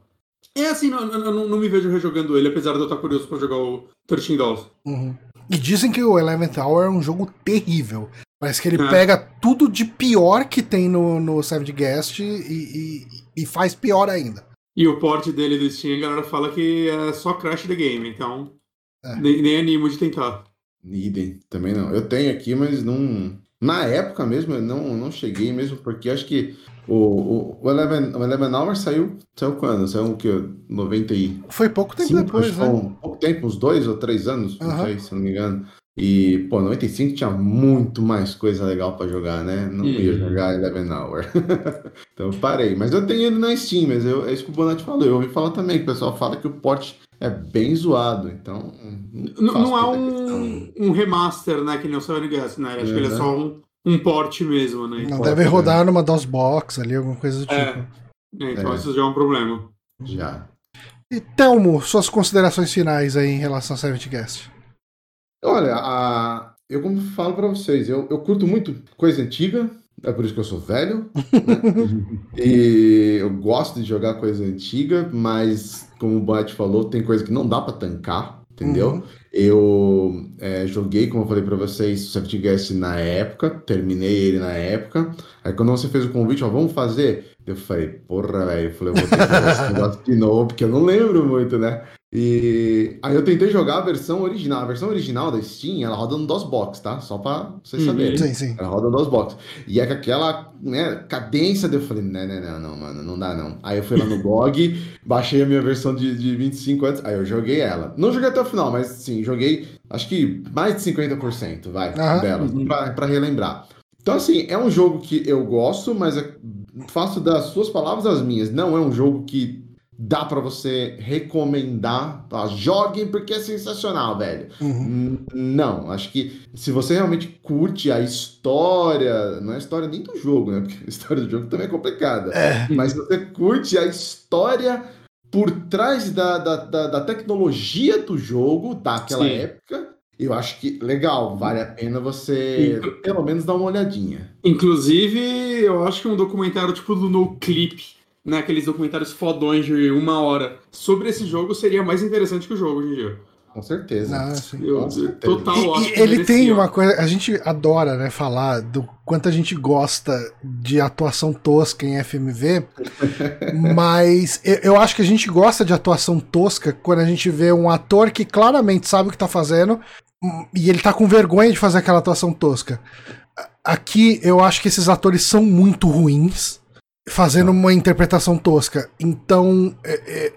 É assim, não, não, não me vejo rejogando ele, apesar de eu estar curioso pra jogar o 13 Dolls. Uhum. E dizem que o Eleventh Hour é um jogo terrível. Parece que ele É. pega tudo de pior que tem no, no Savage Guest e, e, e faz pior ainda. E o port dele do Steam, a galera fala que é só crash the game, então. É. Nem, nem animo de tentar. Idem, também não. Eu tenho aqui, mas não. Na época mesmo, eu não, não cheguei mesmo, porque acho que o, o, o, Eleven, o Eleven Hour saiu, saiu quando? Saiu o quê? 90 e... Foi pouco tempo Cinco, depois, que né? foi um pouco tempo, uns dois ou três anos, não Aham. sei, se não me engano. E, pô, 95 tinha muito mais coisa legal pra jogar, né? Não ia Uhum. jogar Eleven Hour. <laughs> então eu parei. Mas eu tenho ele na Steam, mas eu, é isso que o Bonatti falou. Eu ouvi falar também, que o pessoal fala que o port é bem zoado, então... N- faço Não é um, um remaster, né? Que nem o Seven Guest, né? Acho que ele é Uhum. só um, um port mesmo, né? Não deve né? rodar numa DOSBox ali, alguma coisa do tipo. É. Então É. isso já é um problema. Já. E Telmo, suas considerações finais aí em relação ao Savage Guest. Olha, a... eu como falo pra vocês, eu, eu curto muito coisa antiga, é por isso que eu sou velho, né? <laughs> e eu gosto de jogar coisa antiga, mas como o Bonatti falou, tem coisa que não dá pra tancar, entendeu? Uhum. Eu é, joguei, como eu falei pra vocês, o Safety Guest na época, terminei ele na época. Aí quando você fez o convite, ó, vamos fazer? Eu falei, porra, velho, eu falei, eu vou ter que fazer esse <laughs> negócio de novo, porque eu não lembro muito, né? E aí eu tentei jogar a versão original. A versão original da Steam, ela roda no DOSBox, tá? Só pra vocês Uhum. saberem. Sim, sim. Ela roda no DOSBox. E é com aquela né, cadência, eu falei, não, não, não, não, mano, não dá não. Aí eu fui lá no <laughs> blog, baixei a minha versão de, de 25 antes, aí eu joguei ela. Não joguei até o final, mas sim, joguei acho que mais de 50%, vai, Aham. dela, Uhum. pra, pra relembrar. Então, assim, é um jogo que eu gosto, mas é- faço das suas palavras as minhas. Não é um jogo que dá pra você recomendar, tá? Joguem porque é sensacional, velho. Uhum. Não, acho que se você realmente curte a história, não é a história nem do jogo, né? <laughs> Porque a história do jogo também é complicada. É. Mas se você curte a história por trás da, da, da, da tecnologia do jogo daquela Sim. época, eu acho que legal, vale a pena você Sim. pelo menos dar uma olhadinha. Inclusive, eu acho que um documentário tipo do No Clip, né? Aqueles documentários fodões de uma hora, sobre esse jogo seria mais interessante que o jogo hoje em dia. Com certeza. Não, sim. Eu, Com certeza. total, E- e ele tem uma coisa, a gente adora, né, falar do quanto a gente gosta de atuação tosca em FMV, <laughs> mas eu, eu acho que a gente gosta de atuação tosca quando a gente vê um ator que claramente sabe o que tá fazendo e ele tá com vergonha de fazer aquela atuação tosca. Aqui eu acho que esses atores são muito ruins fazendo uma interpretação tosca, então é- é,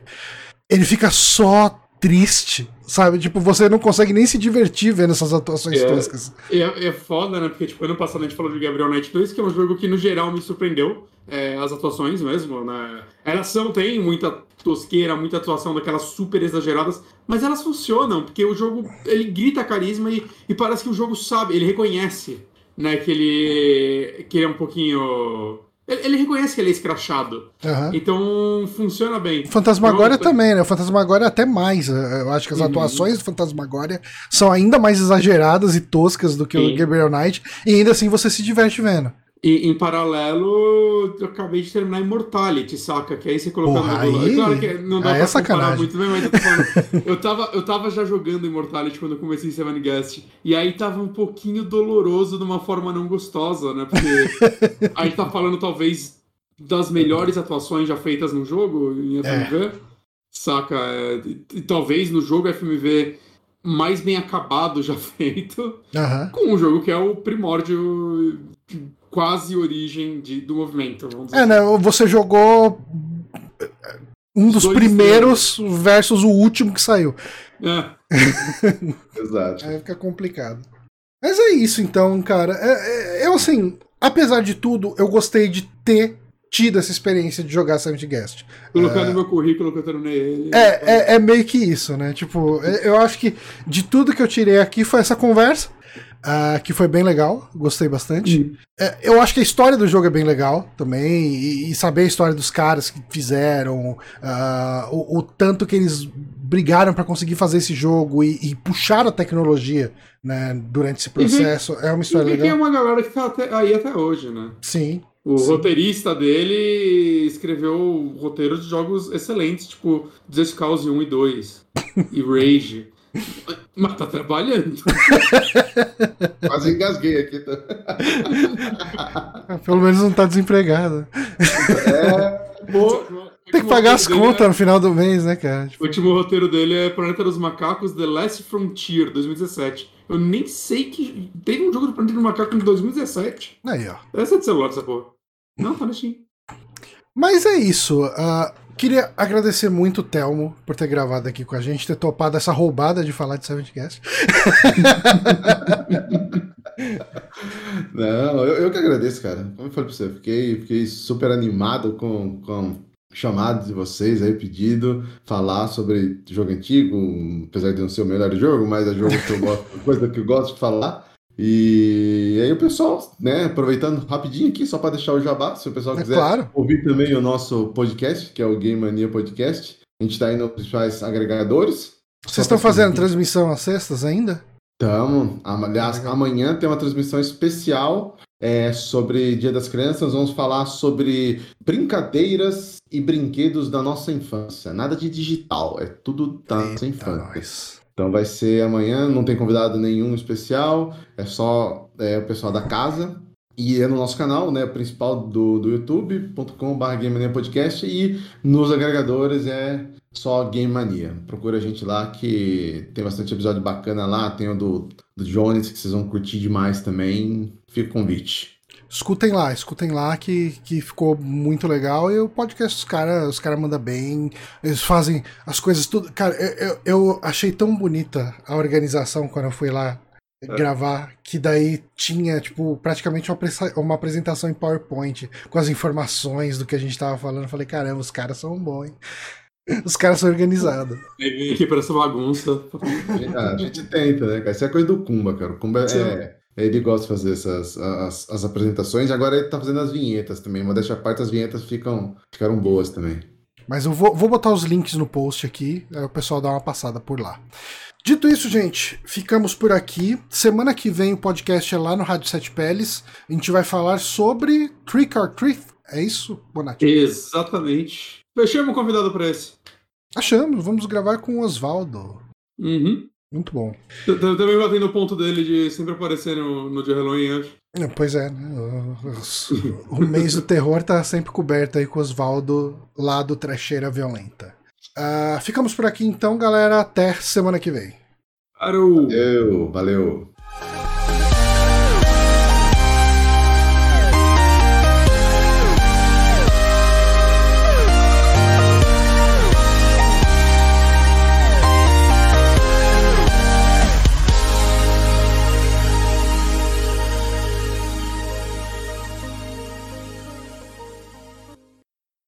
ele fica só triste, sabe? Tipo, você não consegue nem se divertir vendo essas atuações É. toscas. É, é foda, né? Porque, tipo, ano passado a gente falou de Gabriel Knight 2, que é um jogo que, no geral, me surpreendeu. é, as atuações mesmo, né? Elas são, tem muita tosqueira, muita atuação daquelas super exageradas, mas elas funcionam, porque o jogo, ele grita carisma e, e parece que o jogo sabe, ele reconhece, né? Que ele, que ele é um pouquinho. Ele, ele reconhece que ele é escrachado. Aham. Então funciona bem. Fantasmagória Então, também, né? O Fantasmagória até mais. Eu acho que as Uhum. atuações do Fantasmagória são ainda mais exageradas e toscas do que o Sim. Gabriel Knight. E ainda assim você se diverte vendo. E em paralelo, eu acabei de terminar Immortality, saca? Que aí você colocando Porra, lado. aí- Claro que não dá aí é pra comparar sacanagem. muito bem, mas eu tô falando. <laughs> eu, tava, eu tava já jogando Immortality quando eu comecei Seven Guest. E aí tava um pouquinho doloroso de uma forma não gostosa, né? Porque <laughs> a gente tá falando talvez das melhores atuações já feitas no jogo em FMV. Saca? É, e, e talvez no jogo FMV mais bem acabado já <laughs> feito Aham. com um jogo que é o primórdio, quase origem de, do movimento. Vamos dizer É, né? Você jogou um dos Dois primeiros versus o último que saiu. assim. É, <laughs> Exato. Aí fica complicado. Mas é isso então, cara. É- é- eu, assim, apesar de tudo, eu gostei de ter tido essa experiência de jogar Seventh Guest. colocar no meu currículo que eu terminei ele. É, é, é meio que isso, né? Tipo, é- eu acho que de tudo que eu tirei aqui foi essa conversa. Ah, que foi bem legal, gostei bastante. Hum. É, eu acho que a história do jogo é bem legal também, e, e saber a história dos caras que fizeram, ah, o, o tanto que eles brigaram pra conseguir fazer esse jogo e, e puxaram a tecnologia né, durante esse processo, é uma E história que é legal. uma galera que tá até- aí até hoje, né? Sim. O Sim. roteirista dele escreveu roteiros de jogos excelentes, tipo Just Cause 1 e 2 e Rage. <laughs> <laughs> Mas tá trabalhando. <laughs> Quase engasguei aqui. Tá? Pelo menos não tá desempregado. O- Tem que pagar as contas no final do mês, né, cara? é- Tipo, O último roteiro dele é Planeta dos Macacos, The Last Frontier, 2017. Eu nem sei que. Teve um jogo do Planeta dos Macacos em 2017. aí, ó. Essa é de celular, essa porra. Não, tá na Steam. Mas é isso. ah, queria agradecer muito o Telmo por ter gravado aqui com a gente, ter topado essa roubada de falar de Seventh Guest. <laughs> Não, eu, eu que agradeço, cara. Como eu falei pra você, fiquei, fiquei super animado com, com chamado de vocês aí, pedido, falar sobre jogo antigo, apesar de não ser o melhor jogo, mas é jogo que eu gosto, <laughs> coisa que eu gosto de falar. E aí o pessoal, né, aproveitando rapidinho aqui, só para deixar o jabá, se o pessoal É quiser claro. ouvir também o nosso podcast, que é o Game Mania Podcast. A gente tá aí nos principais agregadores. Vocês estão fazendo transmissão às sextas ainda? Tamo. Aliás, amanhã tem uma transmissão especial é, sobre Dia das Crianças. Vamos falar sobre brincadeiras e brinquedos da nossa infância. Nada de digital, é tudo da nossa Eita, infância. nós. Então vai ser amanhã, não tem convidado nenhum especial, é só é, o pessoal da casa. E é no nosso canal, né, principal do, do youtube.com.br Podcast e nos agregadores é só Game Mania. Procura a gente lá que tem bastante episódio bacana lá, tem o do, do Jones que vocês vão curtir demais também. Fica o convite. Escutem lá, escutem lá que, que ficou muito legal. E o podcast, os caras os cara mandam bem, eles fazem as coisas tudo. Cara, eu, eu, eu achei tão bonita a organização quando eu fui lá gravar, que daí tinha, tipo, praticamente uma, uma apresentação em PowerPoint com as informações do que a gente tava falando. Eu falei, caramba, os caras são bons, hein? <laughs> Os caras são organizados. Vem aqui pra essa bagunça. <laughs> A gente tenta, né, cara? Isso é coisa do Kumba, cara. O Kumba é. Ele gosta de fazer essas as, as apresentações. Agora ele tá fazendo as vinhetas também. Modéstia à parte, as vinhetas ficam, ficaram boas também. Mas eu vou, vou botar os links no post aqui, aí o pessoal dá uma passada por lá. Dito isso, gente, ficamos por aqui. Semana que vem o podcast é lá no Rádio Sete Peles. A gente vai falar sobre Trick or Treat. É isso, Bonatti? Exatamente. Fechamos o convidado pra esse. Achamos, vamos gravar com o Oswaldo. Uhum. Muito bom. Também batendo o ponto dele de sempre aparecer no, no dia Halloween, acho. É, Pois é, né? O, o mês do terror tá sempre coberto aí com o Oswaldo lá do Trecheira Violenta. Ah, ficamos por aqui então, galera. Até semana que vem. Parou! Valeu, valeu.